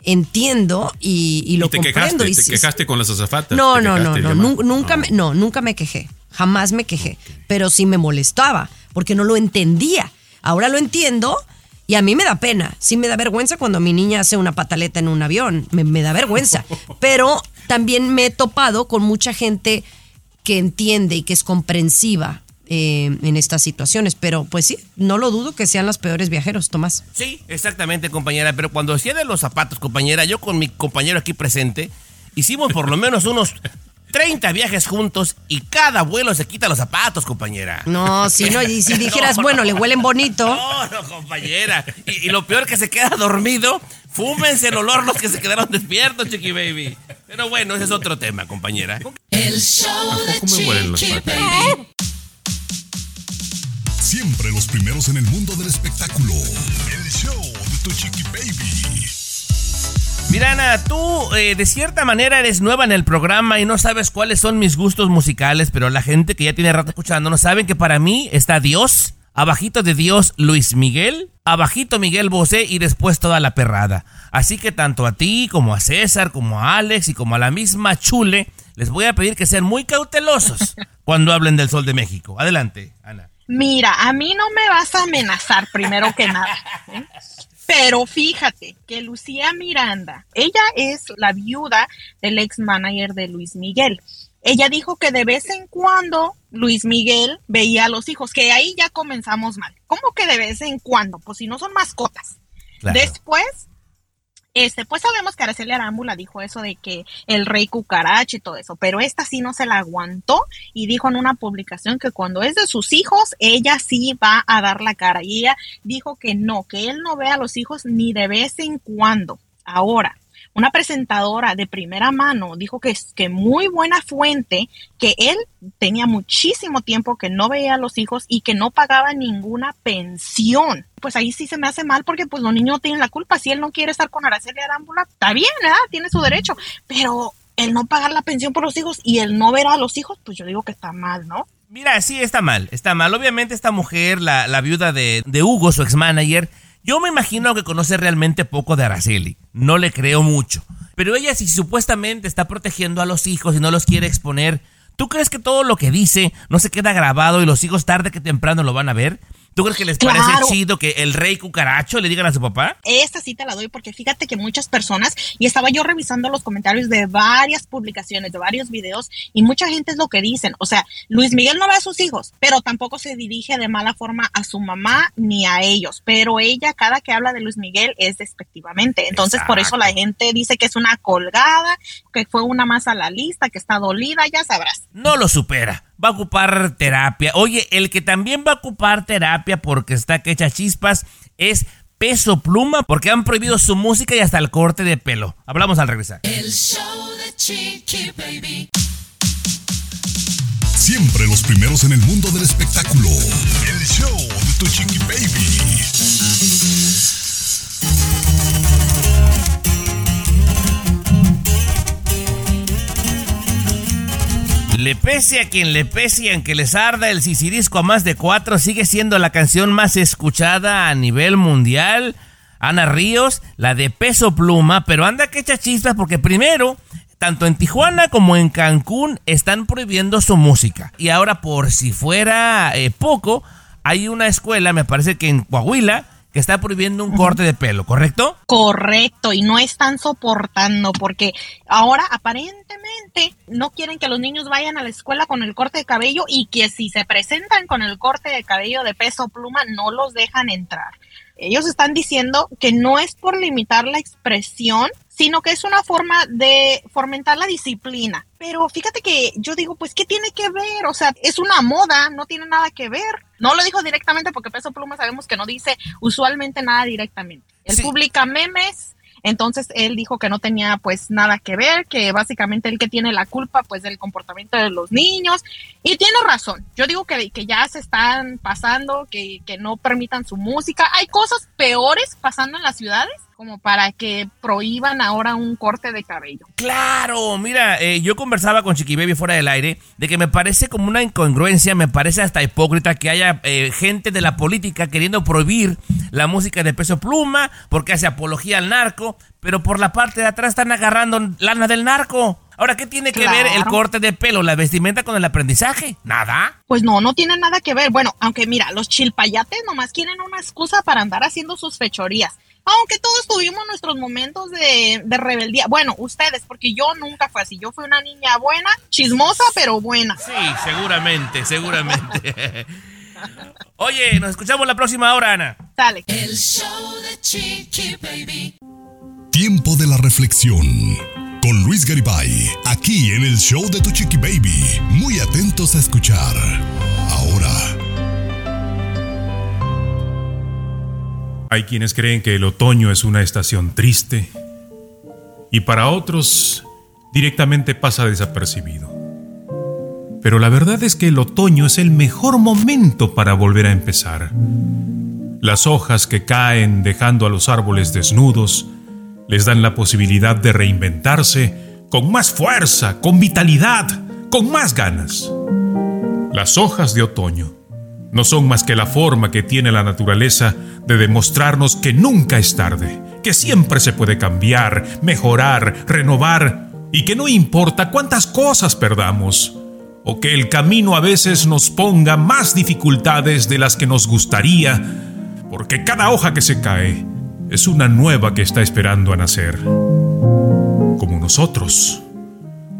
entiendo y, lo comprendo. Quejaste, ¿Te quejaste con las azafatas? No, no, no, no, nunca, Me, no, nunca me quejé. Jamás me quejé. Pero sí me molestaba porque no lo entendía. Ahora lo entiendo y a mí me da pena. Sí me da vergüenza cuando mi niña hace una pataleta en un avión. Me, me da vergüenza. Pero también me he topado con mucha gente que entiende y que es comprensiva eh, en estas situaciones. Pero pues sí, no lo dudo que sean los peores viajeros, Tomás. Sí, exactamente, compañera. Pero cuando decía de los zapatos, compañera, yo con mi compañero aquí presente, hicimos por lo menos unos 30 viajes juntos y cada vuelo se quita los zapatos, compañera. No, si no, y si dijeras, bueno, le huelen bonito. No, no, compañera. Y, lo peor que se queda dormido, fúmense el olor los que se quedaron despiertos, Chiqui Baby. Pero bueno, ese es otro tema, compañera. El show de Chiqui Baby. Siempre los primeros en el mundo del espectáculo. El show de tu Chiqui Baby. Mira, Ana, tú eh, de cierta manera eres nueva en el programa y no sabes cuáles son mis gustos musicales, pero la gente que ya tiene rato escuchando no saben que para mí está Dios, abajito de Dios Luis Miguel, abajito Miguel Bosé y después toda la perrada. Así que tanto a ti como a César, como a Alex y como a la misma Chule, les voy a pedir que sean muy cautelosos cuando hablen del Sol de México. Adelante, Ana. Mira, a mí no me vas a amenazar primero que nada. ¿eh? Pero fíjate que Lucía Miranda, ella es la viuda del ex manager de Luis Miguel. Ella dijo que de vez en cuando Luis Miguel veía a los hijos, que ahí ya comenzamos mal. ¿Cómo que de vez en cuando? Pues si no son mascotas. Después este, pues sabemos que Araceli Arámbula dijo eso de que el rey cucaracha y todo eso, pero esta sí no se la aguantó y dijo en una publicación que cuando es de sus hijos, ella sí va a dar la cara. Y ella dijo que no, que él no ve a los hijos ni de vez en cuando. Ahora, una presentadora de primera mano dijo que es que muy buena fuente, que él tenía muchísimo tiempo que no veía a los hijos y que no pagaba ninguna pensión. Pues ahí sí se me hace mal porque pues los niños tienen la culpa. Si él no quiere estar con Araceli Arámbula, está bien, ¿verdad? Tiene su derecho. Pero el no pagar la pensión por los hijos y el no ver a los hijos, pues yo digo que está mal, ¿no? Mira, sí, está mal, está mal. Obviamente esta mujer, la, la viuda de, de Hugo, su ex manager, yo me imagino que conoce realmente poco de Araceli. No le creo mucho. Pero ella si supuestamente está protegiendo a los hijos y no los quiere exponer, ¿tú crees que todo lo que dice no se queda grabado y los hijos tarde que temprano lo van a ver? ¿Tú crees que les parece chido que el rey cucaracho le digan a su papá? Esta sí te la doy porque fíjate que muchas personas, y estaba yo revisando los comentarios de varias publicaciones, de varios videos, y mucha gente es lo que dicen. O sea, Luis Miguel no ve a sus hijos, pero tampoco se dirige de mala forma a su mamá ni a ellos. Pero ella, cada que habla de Luis Miguel, es despectivamente. Entonces, por eso la gente dice que es una colgada, que fue una más a la lista, que está dolida, ya sabrás. No lo supera va a ocupar terapia. Oye, el que también va a ocupar terapia porque está que echa chispas es Peso Pluma porque han prohibido su música y hasta el corte de pelo. Hablamos al regresar. El show de Chiqui Baby. Siempre los primeros en el mundo del espectáculo. El show de tu Chiqui Baby. Le pese a quien le pese y aunque les arda el sisirisco a más de cuatro, sigue siendo la canción más escuchada a nivel mundial. Ana Ríos, la de peso pluma, pero anda que echa chispas porque primero, tanto en Tijuana como en Cancún están prohibiendo su música. Y ahora, por si fuera eh, poco, hay una escuela, me parece que en Coahuila, que está prohibiendo un corte de pelo, ¿correcto? Correcto, y no están soportando porque ahora aparentemente no quieren que los niños vayan a la escuela con el corte de cabello y que si se presentan con el corte de cabello de peso pluma no los dejan entrar. Ellos están diciendo que no es por limitar la expresión, sino que es una forma de fomentar la disciplina. Pero fíjate que yo digo, pues, ¿qué tiene que ver? O sea, es una moda, no tiene nada que ver. No lo dijo directamente porque Peso Pluma sabemos que no dice usualmente nada directamente. Él publica memes, entonces él dijo que no tenía pues nada que ver, que básicamente él que tiene la culpa pues del comportamiento de los niños. Y tiene razón, yo digo que, que ya se están pasando, que, que no permitan su música. Hay cosas peores pasando en las ciudades como para que prohíban ahora un corte de cabello. Claro, mira, eh, yo conversaba con Chiqui Baby fuera del aire de que me parece como una incongruencia, me parece hasta hipócrita que haya eh, gente de la política queriendo prohibir la música de peso pluma porque hace apología al narco, pero por la parte de atrás están agarrando lana del narco. Ahora, ¿qué tiene que ver el corte de pelo, la vestimenta con el aprendizaje? ¿Nada? Pues no, no tiene nada que ver. Bueno, aunque mira, los chilpayates nomás quieren una excusa para andar haciendo sus fechorías aunque todos tuvimos nuestros momentos de, rebeldía. Bueno, ustedes, porque yo nunca fue así. Yo fui una niña buena, chismosa, pero buena. Sí, seguramente, seguramente. Oye, nos escuchamos la próxima hora, Ana. Dale. El show de Chiqui Baby. Tiempo de la reflexión. Con Luis Garibay, aquí en el show de tu Chiqui Baby. Muy atentos a escuchar. Ahora. Hay quienes creen que el otoño es una estación triste y para otros directamente pasa desapercibido. Pero la verdad es que el otoño es el mejor momento para volver a empezar. Las hojas que caen dejando a los árboles desnudos les dan la posibilidad de reinventarse con más fuerza, con vitalidad, con más ganas. Las hojas de otoño no son más que la forma que tiene la naturaleza de demostrarnos que nunca es tarde, que siempre se puede cambiar, mejorar, renovar y que no importa cuántas cosas perdamos o que el camino a veces nos ponga más dificultades de las que nos gustaría, porque cada hoja que se cae es una nueva que está esperando a nacer, como nosotros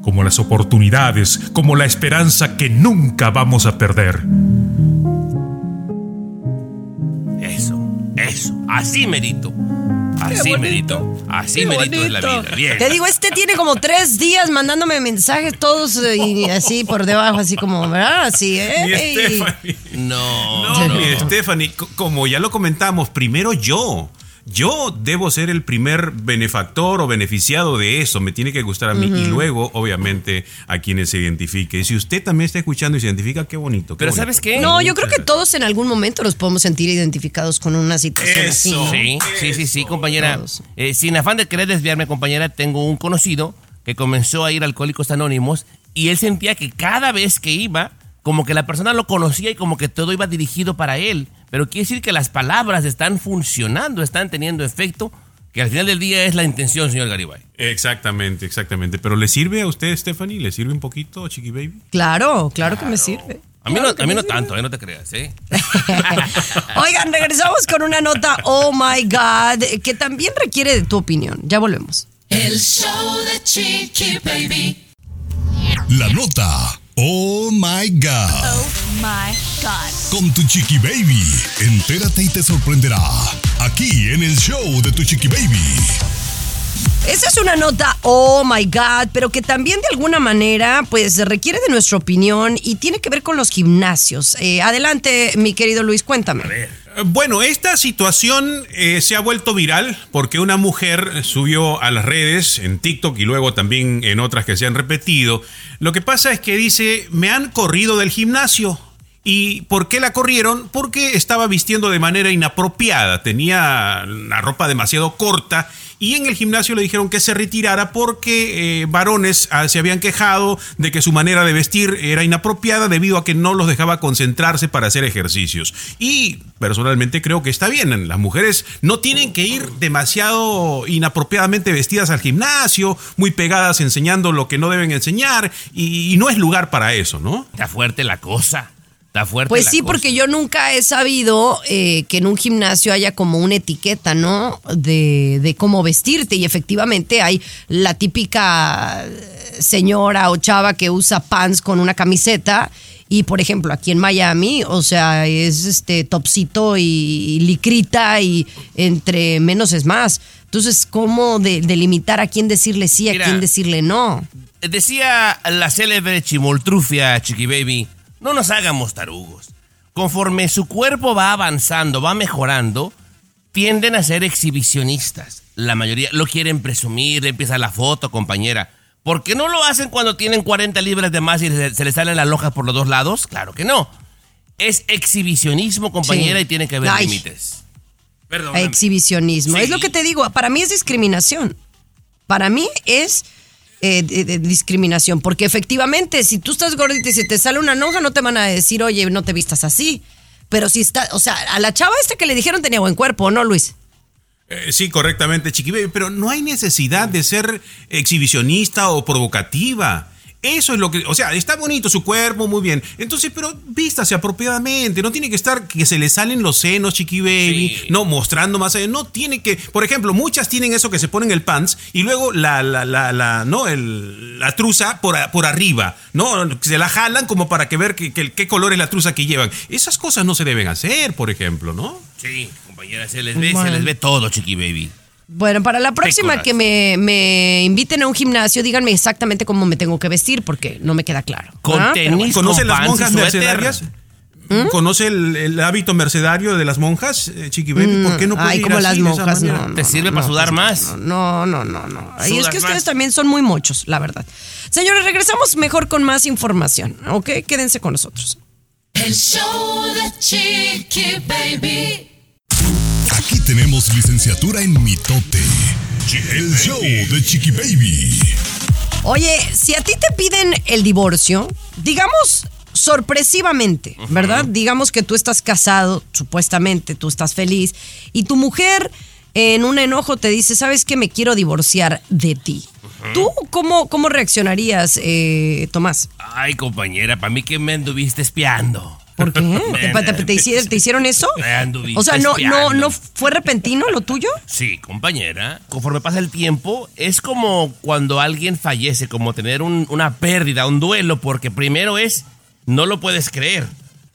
como las oportunidades, como la esperanza que nunca vamos a perder. Eso, así merito. Así merito. Así merito es la vida. Te digo, este tiene como tres días mandándome mensajes todos eh, y así por debajo, así como, ¿verdad? Así, ¿eh? No, no, no. Stephanie, como ya lo comentamos, primero yo yo debo ser el primer benefactor o beneficiado de eso, me tiene que gustar a mí y luego, obviamente, a quienes se identifique. Y si usted también está escuchando y se identifica, qué bonito. Pero ¿sabes qué? No, yo creo que todos en algún momento nos podemos sentir identificados con una situación así. Sí, sí, sí, sí, compañera. Eh, sin afán de querer desviarme, compañera, tengo un conocido que comenzó a ir a Alcohólicos Anónimos y él sentía que cada vez que iba, como que la persona lo conocía y como que todo iba dirigido para él. Pero quiere decir que las palabras están funcionando, están teniendo efecto, que al final del día es la intención, señor Garibay. Exactamente, exactamente. Pero ¿le sirve a usted, Stephanie? ¿Le sirve un poquito, Chiqui Baby? Claro, claro, que me sirve. A mí, no, a mí no tanto, eh, no te creas, ¿eh? Oigan, regresamos con una nota, oh my God, que también requiere de tu opinión. Ya volvemos. El show de Chiqui Baby. La nota, oh my God. Oh my God. Con tu chiqui baby. Entérate y te sorprenderá. Aquí en el show de tu chiqui baby. Esa es una nota, oh my God, pero que también de alguna manera, pues requiere de nuestra opinión y tiene que ver con los gimnasios. Eh, adelante, mi querido Luis, cuéntame. Bueno, esta situación eh, se ha vuelto viral porque una mujer subió a las redes, en TikTok y luego también en otras que se han repetido. Lo que pasa es que dice, me han corrido del gimnasio. ¿Y por qué la corrieron? Porque estaba vistiendo de manera inapropiada, tenía la ropa demasiado corta y en el gimnasio le dijeron que se retirara porque eh, varones ah, se habían quejado de que su manera de vestir era inapropiada debido a que no los dejaba concentrarse para hacer ejercicios. Y personalmente creo que está bien, las mujeres no tienen que ir demasiado inapropiadamente vestidas al gimnasio, muy pegadas enseñando lo que no deben enseñar y, y no es lugar para eso, ¿no? Está fuerte la cosa. Está fuerte. Pues la sí, cosa. porque yo nunca he sabido eh, que en un gimnasio haya como una etiqueta, ¿no? De, de cómo vestirte. Y efectivamente hay la típica señora o chava que usa pants con una camiseta. Y por ejemplo, aquí en Miami, o sea, es este topsito y, y licrita y entre menos es más. Entonces, ¿cómo de- delimitar a quién decirle sí, a Mira. quién decirle no? Decía la célebre chimoltrufia, Chiqui Baby, no nos hagamos tarugos. Conforme su cuerpo va avanzando, va mejorando, tienden a ser exhibicionistas. La mayoría lo quieren presumir, empieza la foto, compañera. ¿Por qué no lo hacen cuando tienen 40 libras de más y se, les salen las lojas por los dos lados? Claro que no. Es exhibicionismo, compañera, Sí. y tiene que haber límites. Perdóname. Exhibicionismo. Sí. Es lo que te digo, para mí es discriminación. Para mí es eh, de- de discriminación, porque efectivamente, si tú estás gordita y se te sale una lonja, no te van a decir, oye, no te vistas así. Pero si está, o sea, a la chava esta que le dijeron tenía buen cuerpo, ¿no, Luis? Eh, sí, correctamente, Chiqui Baby, pero no hay necesidad de ser exhibicionista o provocativa. Eso es lo que, o sea, está bonito su cuerpo, muy bien. Entonces, pero vístase apropiadamente. No tiene que estar que se le salen los senos, Chiqui Baby, no mostrando más allá. No tiene que, por ejemplo, muchas tienen eso que se ponen el pants y luego la, la, la, la no, el, la truza por, por arriba, no, se la jalan como para que ver que- que- qué color es la truza que llevan. Esas cosas no se deben hacer, por ejemplo, ¿no? Sí, compañera, se les ve, Bueno. se les ve todo, Chiqui Baby. Bueno, para la próxima que me, me inviten a un gimnasio, díganme exactamente cómo me tengo que vestir, porque no me queda claro. Con ¿Ah? Pero tenis, bueno. ¿Conoce con las y monjas suéter. mercedarias? ¿Mm? ¿Conoce el, el hábito mercedario de las monjas, eh, Chiqui Baby? ¿Por qué no puede Ay, ir como así, las monjas, no, no, ¿Te sirve no, para sudar pues, más? No, no, no, no. Ay, es que ustedes más. también son muy muchos, la verdad. Señores, regresamos mejor con más información, ¿ok? Quédense con nosotros. El show de Chiqui Baby. Aquí tenemos licenciatura en mitote. El show de Chiqui Baby. Oye, si a ti te piden el divorcio, digamos sorpresivamente, ¿verdad? Digamos que tú estás casado, supuestamente, tú estás feliz, y tu mujer en un enojo te dice, ¿sabes qué? Me quiero divorciar de ti. ¿Tú cómo, cómo reaccionarías, eh, Tomás? Ay, compañera, para mí que me anduviste espiando. ¿Por qué? ¿Te, hicieron, te hicieron eso? O sea, no, no. ¿no fue repentino lo tuyo? Sí, compañera. Conforme pasa el tiempo, es como cuando alguien fallece, como tener un- una pérdida, un duelo, porque primero es, no lo puedes creer.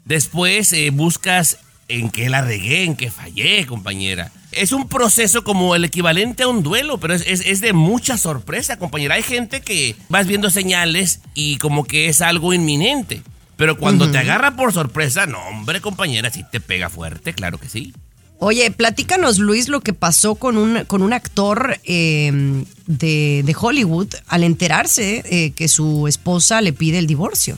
Después eh, buscas en qué la regué, en qué fallé, compañera. Es un proceso como el equivalente a un duelo, pero es, es- es de mucha sorpresa, compañera. Hay gente que vas viendo señales y como que es algo inminente. Pero cuando te agarra por sorpresa, no, hombre, compañera, sí te pega fuerte, claro que sí. Oye, platícanos, Luis, lo que pasó con un, con un actor eh, de, de Hollywood al enterarse eh, que su esposa le pide el divorcio.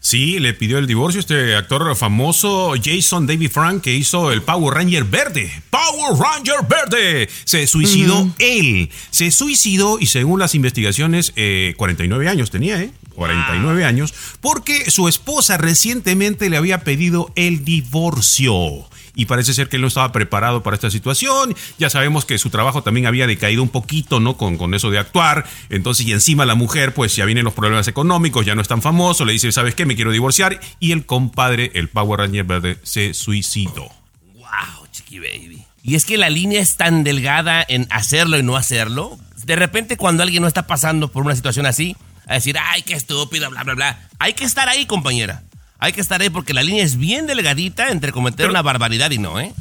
Sí, le pidió el divorcio este actor famoso Jason David Frank que hizo el Power Ranger verde. Power Ranger verde. Se suicidó él. Se suicidó y según las investigaciones, eh, 49 años tenía, ¿eh? 49 años, porque su esposa recientemente le había pedido el divorcio. y parece ser que él no estaba preparado para esta situación. Ya sabemos que su trabajo también había decaído un poquito, ¿no? Con, con eso de actuar. Entonces, y encima la mujer, pues ya vienen los problemas económicos, ya no es tan famoso, le dice, ¿sabes qué? Me quiero divorciar. Y el compadre, el Power Ranger verde, se suicidó. Wow, chiqui baby. Y es que la línea es tan delgada en hacerlo y no hacerlo. De repente, cuando alguien no está pasando por una situación así, a decir, ay, qué estúpido, bla, bla, bla. Hay que estar ahí, compañera. Hay que estar ahí porque la línea es bien delgadita entre cometer una barbaridad y no, ¿eh?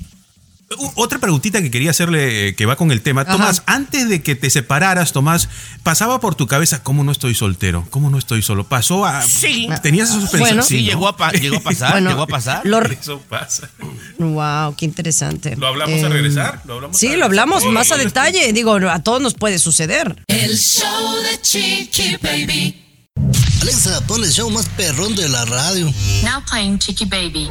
Otra preguntita que quería hacerle eh, que va con el tema. Tomás, antes de que te separaras, Tomás, pasaba por tu cabeza, ¿cómo no estoy soltero? ¿Cómo no estoy solo? ¿Pasó a...? Sí. ¿Tenías esos pensamientos? sí, llegó, a llegó a pasar, Bueno, llegó a pasar. lo- Eso pasa. Wow, qué interesante. ¿Lo hablamos a regresar? ¿Lo hablamos sí, a lo hablamos regresar? más a detalle. Digo, a todos nos puede suceder. El show de Chiqui Baby. Alexa, pon el show más perrón de la radio. Now playing Chiqui Baby.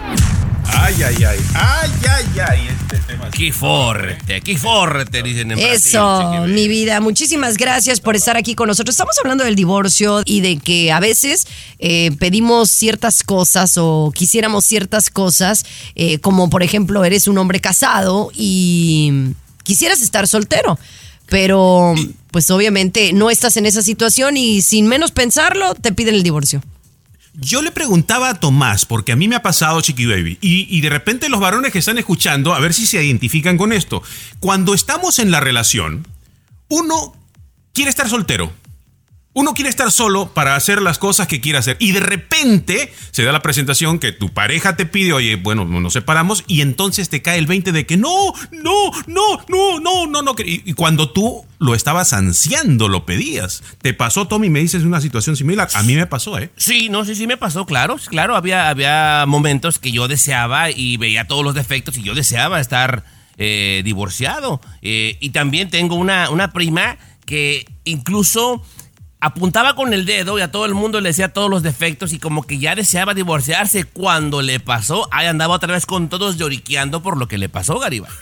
Ay, ay, ay. Ay, ay, ay. Este tema. Qué fuerte, qué fuerte, dicen en Eso, mi vida. Muchísimas gracias por estar aquí con nosotros. Estamos hablando del divorcio y de que a veces eh, pedimos ciertas cosas o quisiéramos ciertas cosas, eh, como por ejemplo, eres un hombre casado y quisieras estar soltero. Pero, pues obviamente no estás en esa situación y sin menos pensarlo, te piden el divorcio. Yo le preguntaba a Tomás, porque a mí me ha pasado, Chiqui Baby, y, y de repente los varones que están escuchando, a ver si se identifican con esto. Cuando estamos en la relación, uno quiere estar soltero. Uno quiere estar solo para hacer las cosas que quiere hacer. Y de repente se da la presentación que tu pareja te pide, oye, bueno, nos separamos, y entonces te cae el 20 de que no, no, no, no, no, no, no. Y, cuando tú lo estabas ansiando, lo pedías. ¿Te pasó, Tommy? Me dices una situación similar. A mí me pasó, ¿eh? Sí, no, sí, sí me pasó, claro, claro, había, había momentos que yo deseaba y veía todos los defectos y yo deseaba estar eh, divorciado. Eh, y también tengo una, una prima que incluso apuntaba con el dedo y a todo el mundo le decía todos los defectos y como que ya deseaba divorciarse cuando le pasó, ahí andaba otra vez con todos lloriqueando por lo que le pasó, Garibay.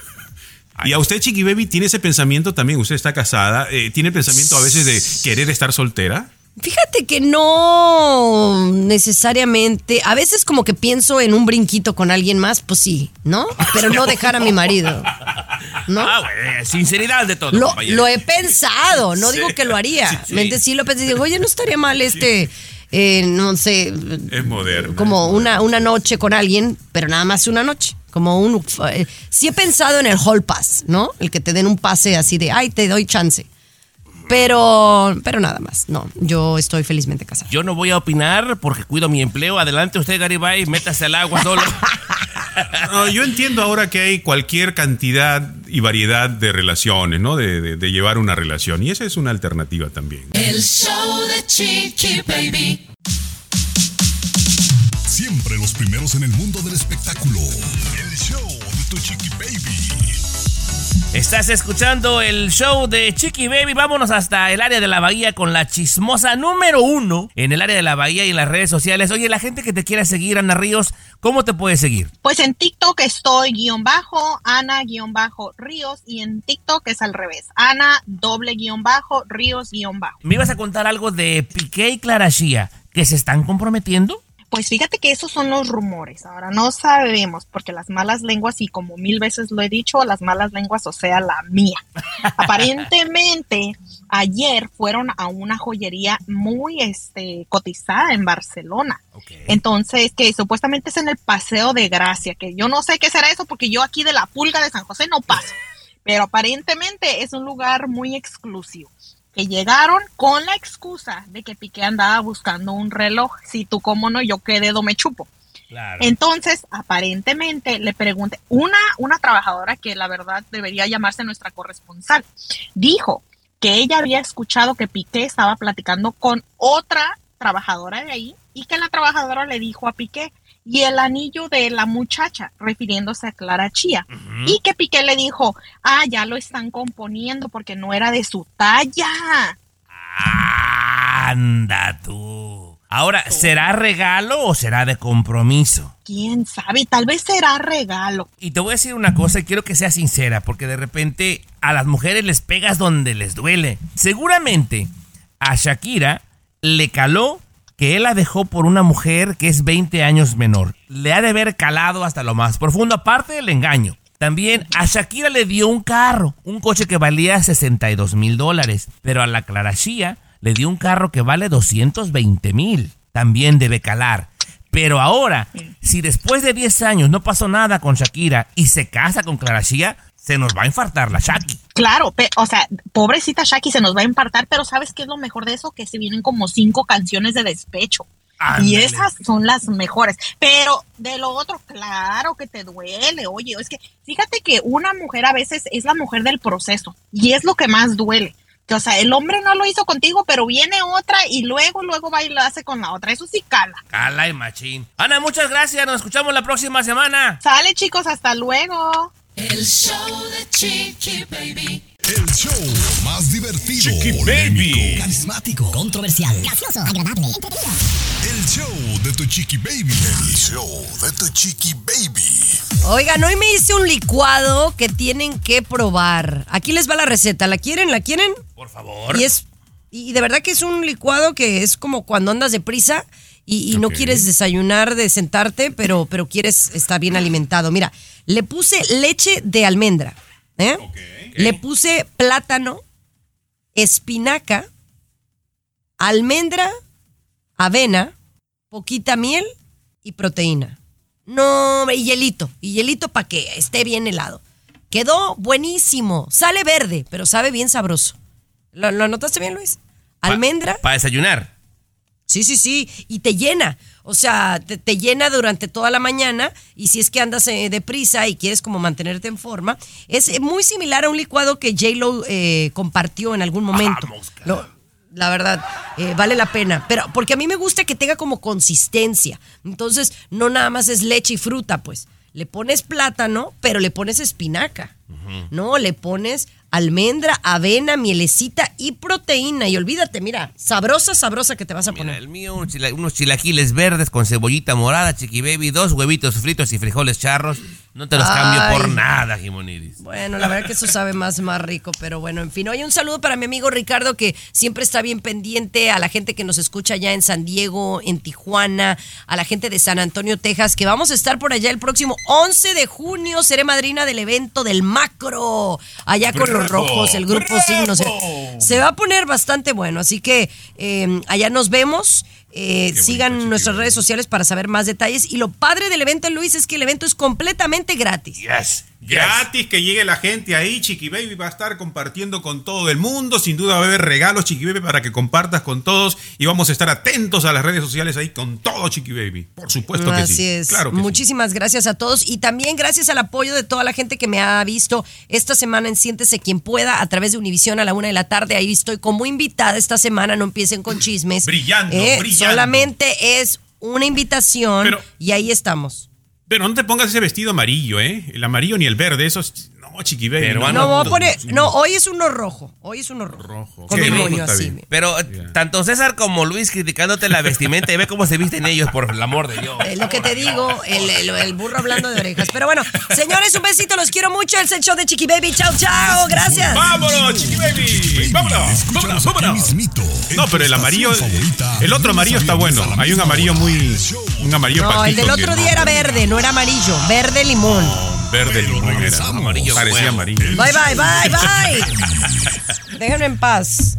Y a usted, Chiqui Baby, ¿tiene ese pensamiento también? Usted está casada. eh, ¿Tiene el pensamiento a veces de querer estar soltera? Fíjate que no necesariamente. A veces como que pienso en un brinquito con alguien más, pues sí, ¿no? Pero no dejar a mi marido. ¿No? Ah, güey, sinceridad de todo. Lo, lo he pensado, no Sí. digo que lo haría. Sí, sí. Mente sí lo pensé, digo, oye, no estaría mal este, eh, no sé, Es moderno. como una, una noche con alguien, pero nada más una noche. Como un. eh, sí he pensado en el hall pass, ¿no? El que te den un pase así de, ay, te doy chance. Pero, pero nada más. No, yo estoy felizmente casada. Yo no voy a opinar porque cuido mi empleo. Adelante usted, Garibay, métase al agua solo. No, yo entiendo ahora que hay cualquier cantidad y variedad de relaciones, ¿no? De, de- de llevar una relación. Y esa es una alternativa también. El show de Chiqui Baby. Siempre los primeros en el mundo del espectáculo. El show de tu chiqui baby. Estás escuchando el show de Chiqui Baby. Vámonos hasta el área de la bahía con la chismosa número uno en el área de la bahía y en las redes sociales. Oye, la gente que te quiera seguir, Ana Ríos, ¿cómo te puede seguir? Pues en TikTok estoy guion bajo, Ana guion bajo Ríos y en TikTok es al revés, Ana doble guion bajo, Ríos guion bajo. Me ibas a contar algo de Piqué y Clara Shia, que se están comprometiendo. Pues fíjate que esos son los rumores, ahora no sabemos porque las malas lenguas y como mil veces lo he dicho, las malas lenguas, o sea, la mía. Aparentemente ayer fueron a una joyería muy este, cotizada en Barcelona. Entonces, que supuestamente es en el Paseo de Gracia, que yo no sé qué será eso porque yo aquí de la Pulga de San José no paso, pero aparentemente es un lugar muy exclusivo. Que llegaron con la excusa de que Piqué andaba buscando un reloj. Si tú, cómo no, yo qué dedo me chupo. Entonces, aparentemente le pregunté, una, una trabajadora que la verdad debería llamarse nuestra corresponsal, dijo que ella había escuchado que Piqué estaba platicando con otra trabajadora de ahí y que la trabajadora le dijo a Piqué y el anillo de la muchacha, refiriéndose a Clara Chía, y que Piqué le dijo, ah, ya lo están componiendo porque no era de su talla. Anda tú. Ahora, ¿será regalo o será de compromiso? ¿Quién sabe? Tal vez será regalo. Y te voy a decir una cosa y quiero que seas sincera, porque de repente a las mujeres les pegas donde les duele. Seguramente a Shakira le caló que él la dejó por una mujer que es 20 años menor. Le ha de haber calado hasta lo más profundo, aparte del engaño. También a Shakira le dio un carro, un coche que valía 62 mil dólares, pero a la Clara Shia le dio un carro que vale 220 mil. También debe calar. Pero ahora, si después de 10 años no pasó nada con Shakira y se casa con Clara Shia, se nos va a infartar la Shaki. Claro, o sea, pobrecita Shaki se nos va a infartar, pero ¿sabes qué es lo mejor de eso? Que se vienen como cinco canciones de despecho. Y esas son las mejores. Pero de lo otro, claro que te duele. Oye, es que fíjate que una mujer a veces es la mujer del proceso y es lo que más duele. Que, o sea, el hombre no lo hizo contigo, pero viene otra y luego, luego va y lo hace con la otra. Eso sí cala. Cala y machín. Ana, muchas gracias. Nos escuchamos la próxima semana. Sale, chicos. Hasta luego. El show de Chiqui Baby. El show más divertido, Chiqui Baby, carismático, controversial, gracioso, agradable, El show de tu Chiqui Baby. El show de tu Chiqui Baby. Oigan, hoy me hice un licuado que tienen que probar. Aquí les va la receta. ¿La quieren? ¿La quieren? Por favor. Y es y de verdad que es un licuado que es como cuando andas deprisa y, y no quieres desayunar de sentarte, pero, pero quieres estar bien alimentado. Mira, le puse leche de almendra, ¿eh? le puse plátano, espinaca, almendra, avena, poquita miel y proteína. No, y hielito, y hielito para que esté bien helado. Quedó buenísimo, sale verde, pero sabe bien sabroso. ¿Lo, lo anotaste bien, Luis? Almendra. Para desayunar. Sí, sí, sí. Y te llena. O sea, te, te llena durante toda la mañana. Y si es que andas eh, deprisa y quieres como mantenerte en forma, es eh, muy similar a un licuado que J-Lo eh, compartió en algún momento. Lo- la verdad, eh, vale la pena. Pero porque a mí me gusta que tenga como consistencia. Entonces, no nada más es leche y fruta, pues. Le pones plátano, pero le pones espinaca. No, le pones almendra, avena, mielecita y proteína. Y olvídate, mira, sabrosa, sabrosa que te vas a poner. El mío, unos, chila- unos chilaquiles verdes con cebollita morada, chiqui baby, dos huevitos fritos y frijoles charros. No te los cambio por nada, Jimonidis. Bueno, la verdad que eso sabe más, más rico, pero bueno, en fin. Oye, un saludo para mi amigo Ricardo, que siempre está bien pendiente, a la gente que nos escucha allá en San Diego, en Tijuana, a la gente de San Antonio, Texas, que vamos a estar por allá el próximo 11 de junio. Seré madrina del evento del macro, allá con rojos, el grupo Signo. Se, se va a poner bastante bueno, así que eh, allá nos vemos. Eh, sigan nuestras redes sociales para saber más detalles. Y lo padre del evento, Luis, es que el evento es completamente gratis. Yes. Gratis que llegue la gente ahí, Chiqui Baby va a estar compartiendo con todo el mundo, sin duda va a haber regalos Chiqui Baby para que compartas con todos y vamos a estar atentos a las redes sociales ahí con todo Chiqui Baby, por supuesto que Así sí. es. Claro que sí. Muchísimas gracias a todos y también gracias al apoyo de toda la gente que me ha visto esta semana en Siéntese quien pueda a través de Univisión a la una de la tarde. Ahí estoy como invitada esta semana. No empiecen con chismes. Brillando, brillando. Solamente es una invitación y ahí estamos. Pero no te pongas ese vestido amarillo, ¿eh? El amarillo ni el verde, esos no, Chiqui Baby. Pero, No, voy a poner- no, hoy es uno rojo. Hoy es uno rojo. Con Sí, un rojo así. Pero eh, tanto César como Luis criticándote la vestimenta y ve cómo se visten ellos, por el amor de Dios. Es lo que te digo, el, el- el burro hablando de orejas. Pero bueno, señores, un besito, los quiero mucho. El set show de Chiqui Baby. Chao, chao. Gracias. ¡Vámonos, Chiqui Baby! ¡Vámonos! ¡Vámonos! ¡Vámonos! No, pero el amarillo, el otro amarillo está bueno. Hay un amarillo muy, un amarillo No, el del otro no- día era verde, no era amarillo. Verde limón. Verde limón era. Amarillo Parecía bueno. amarillo. Bye, bye, bye, bye. Déjenme en paz.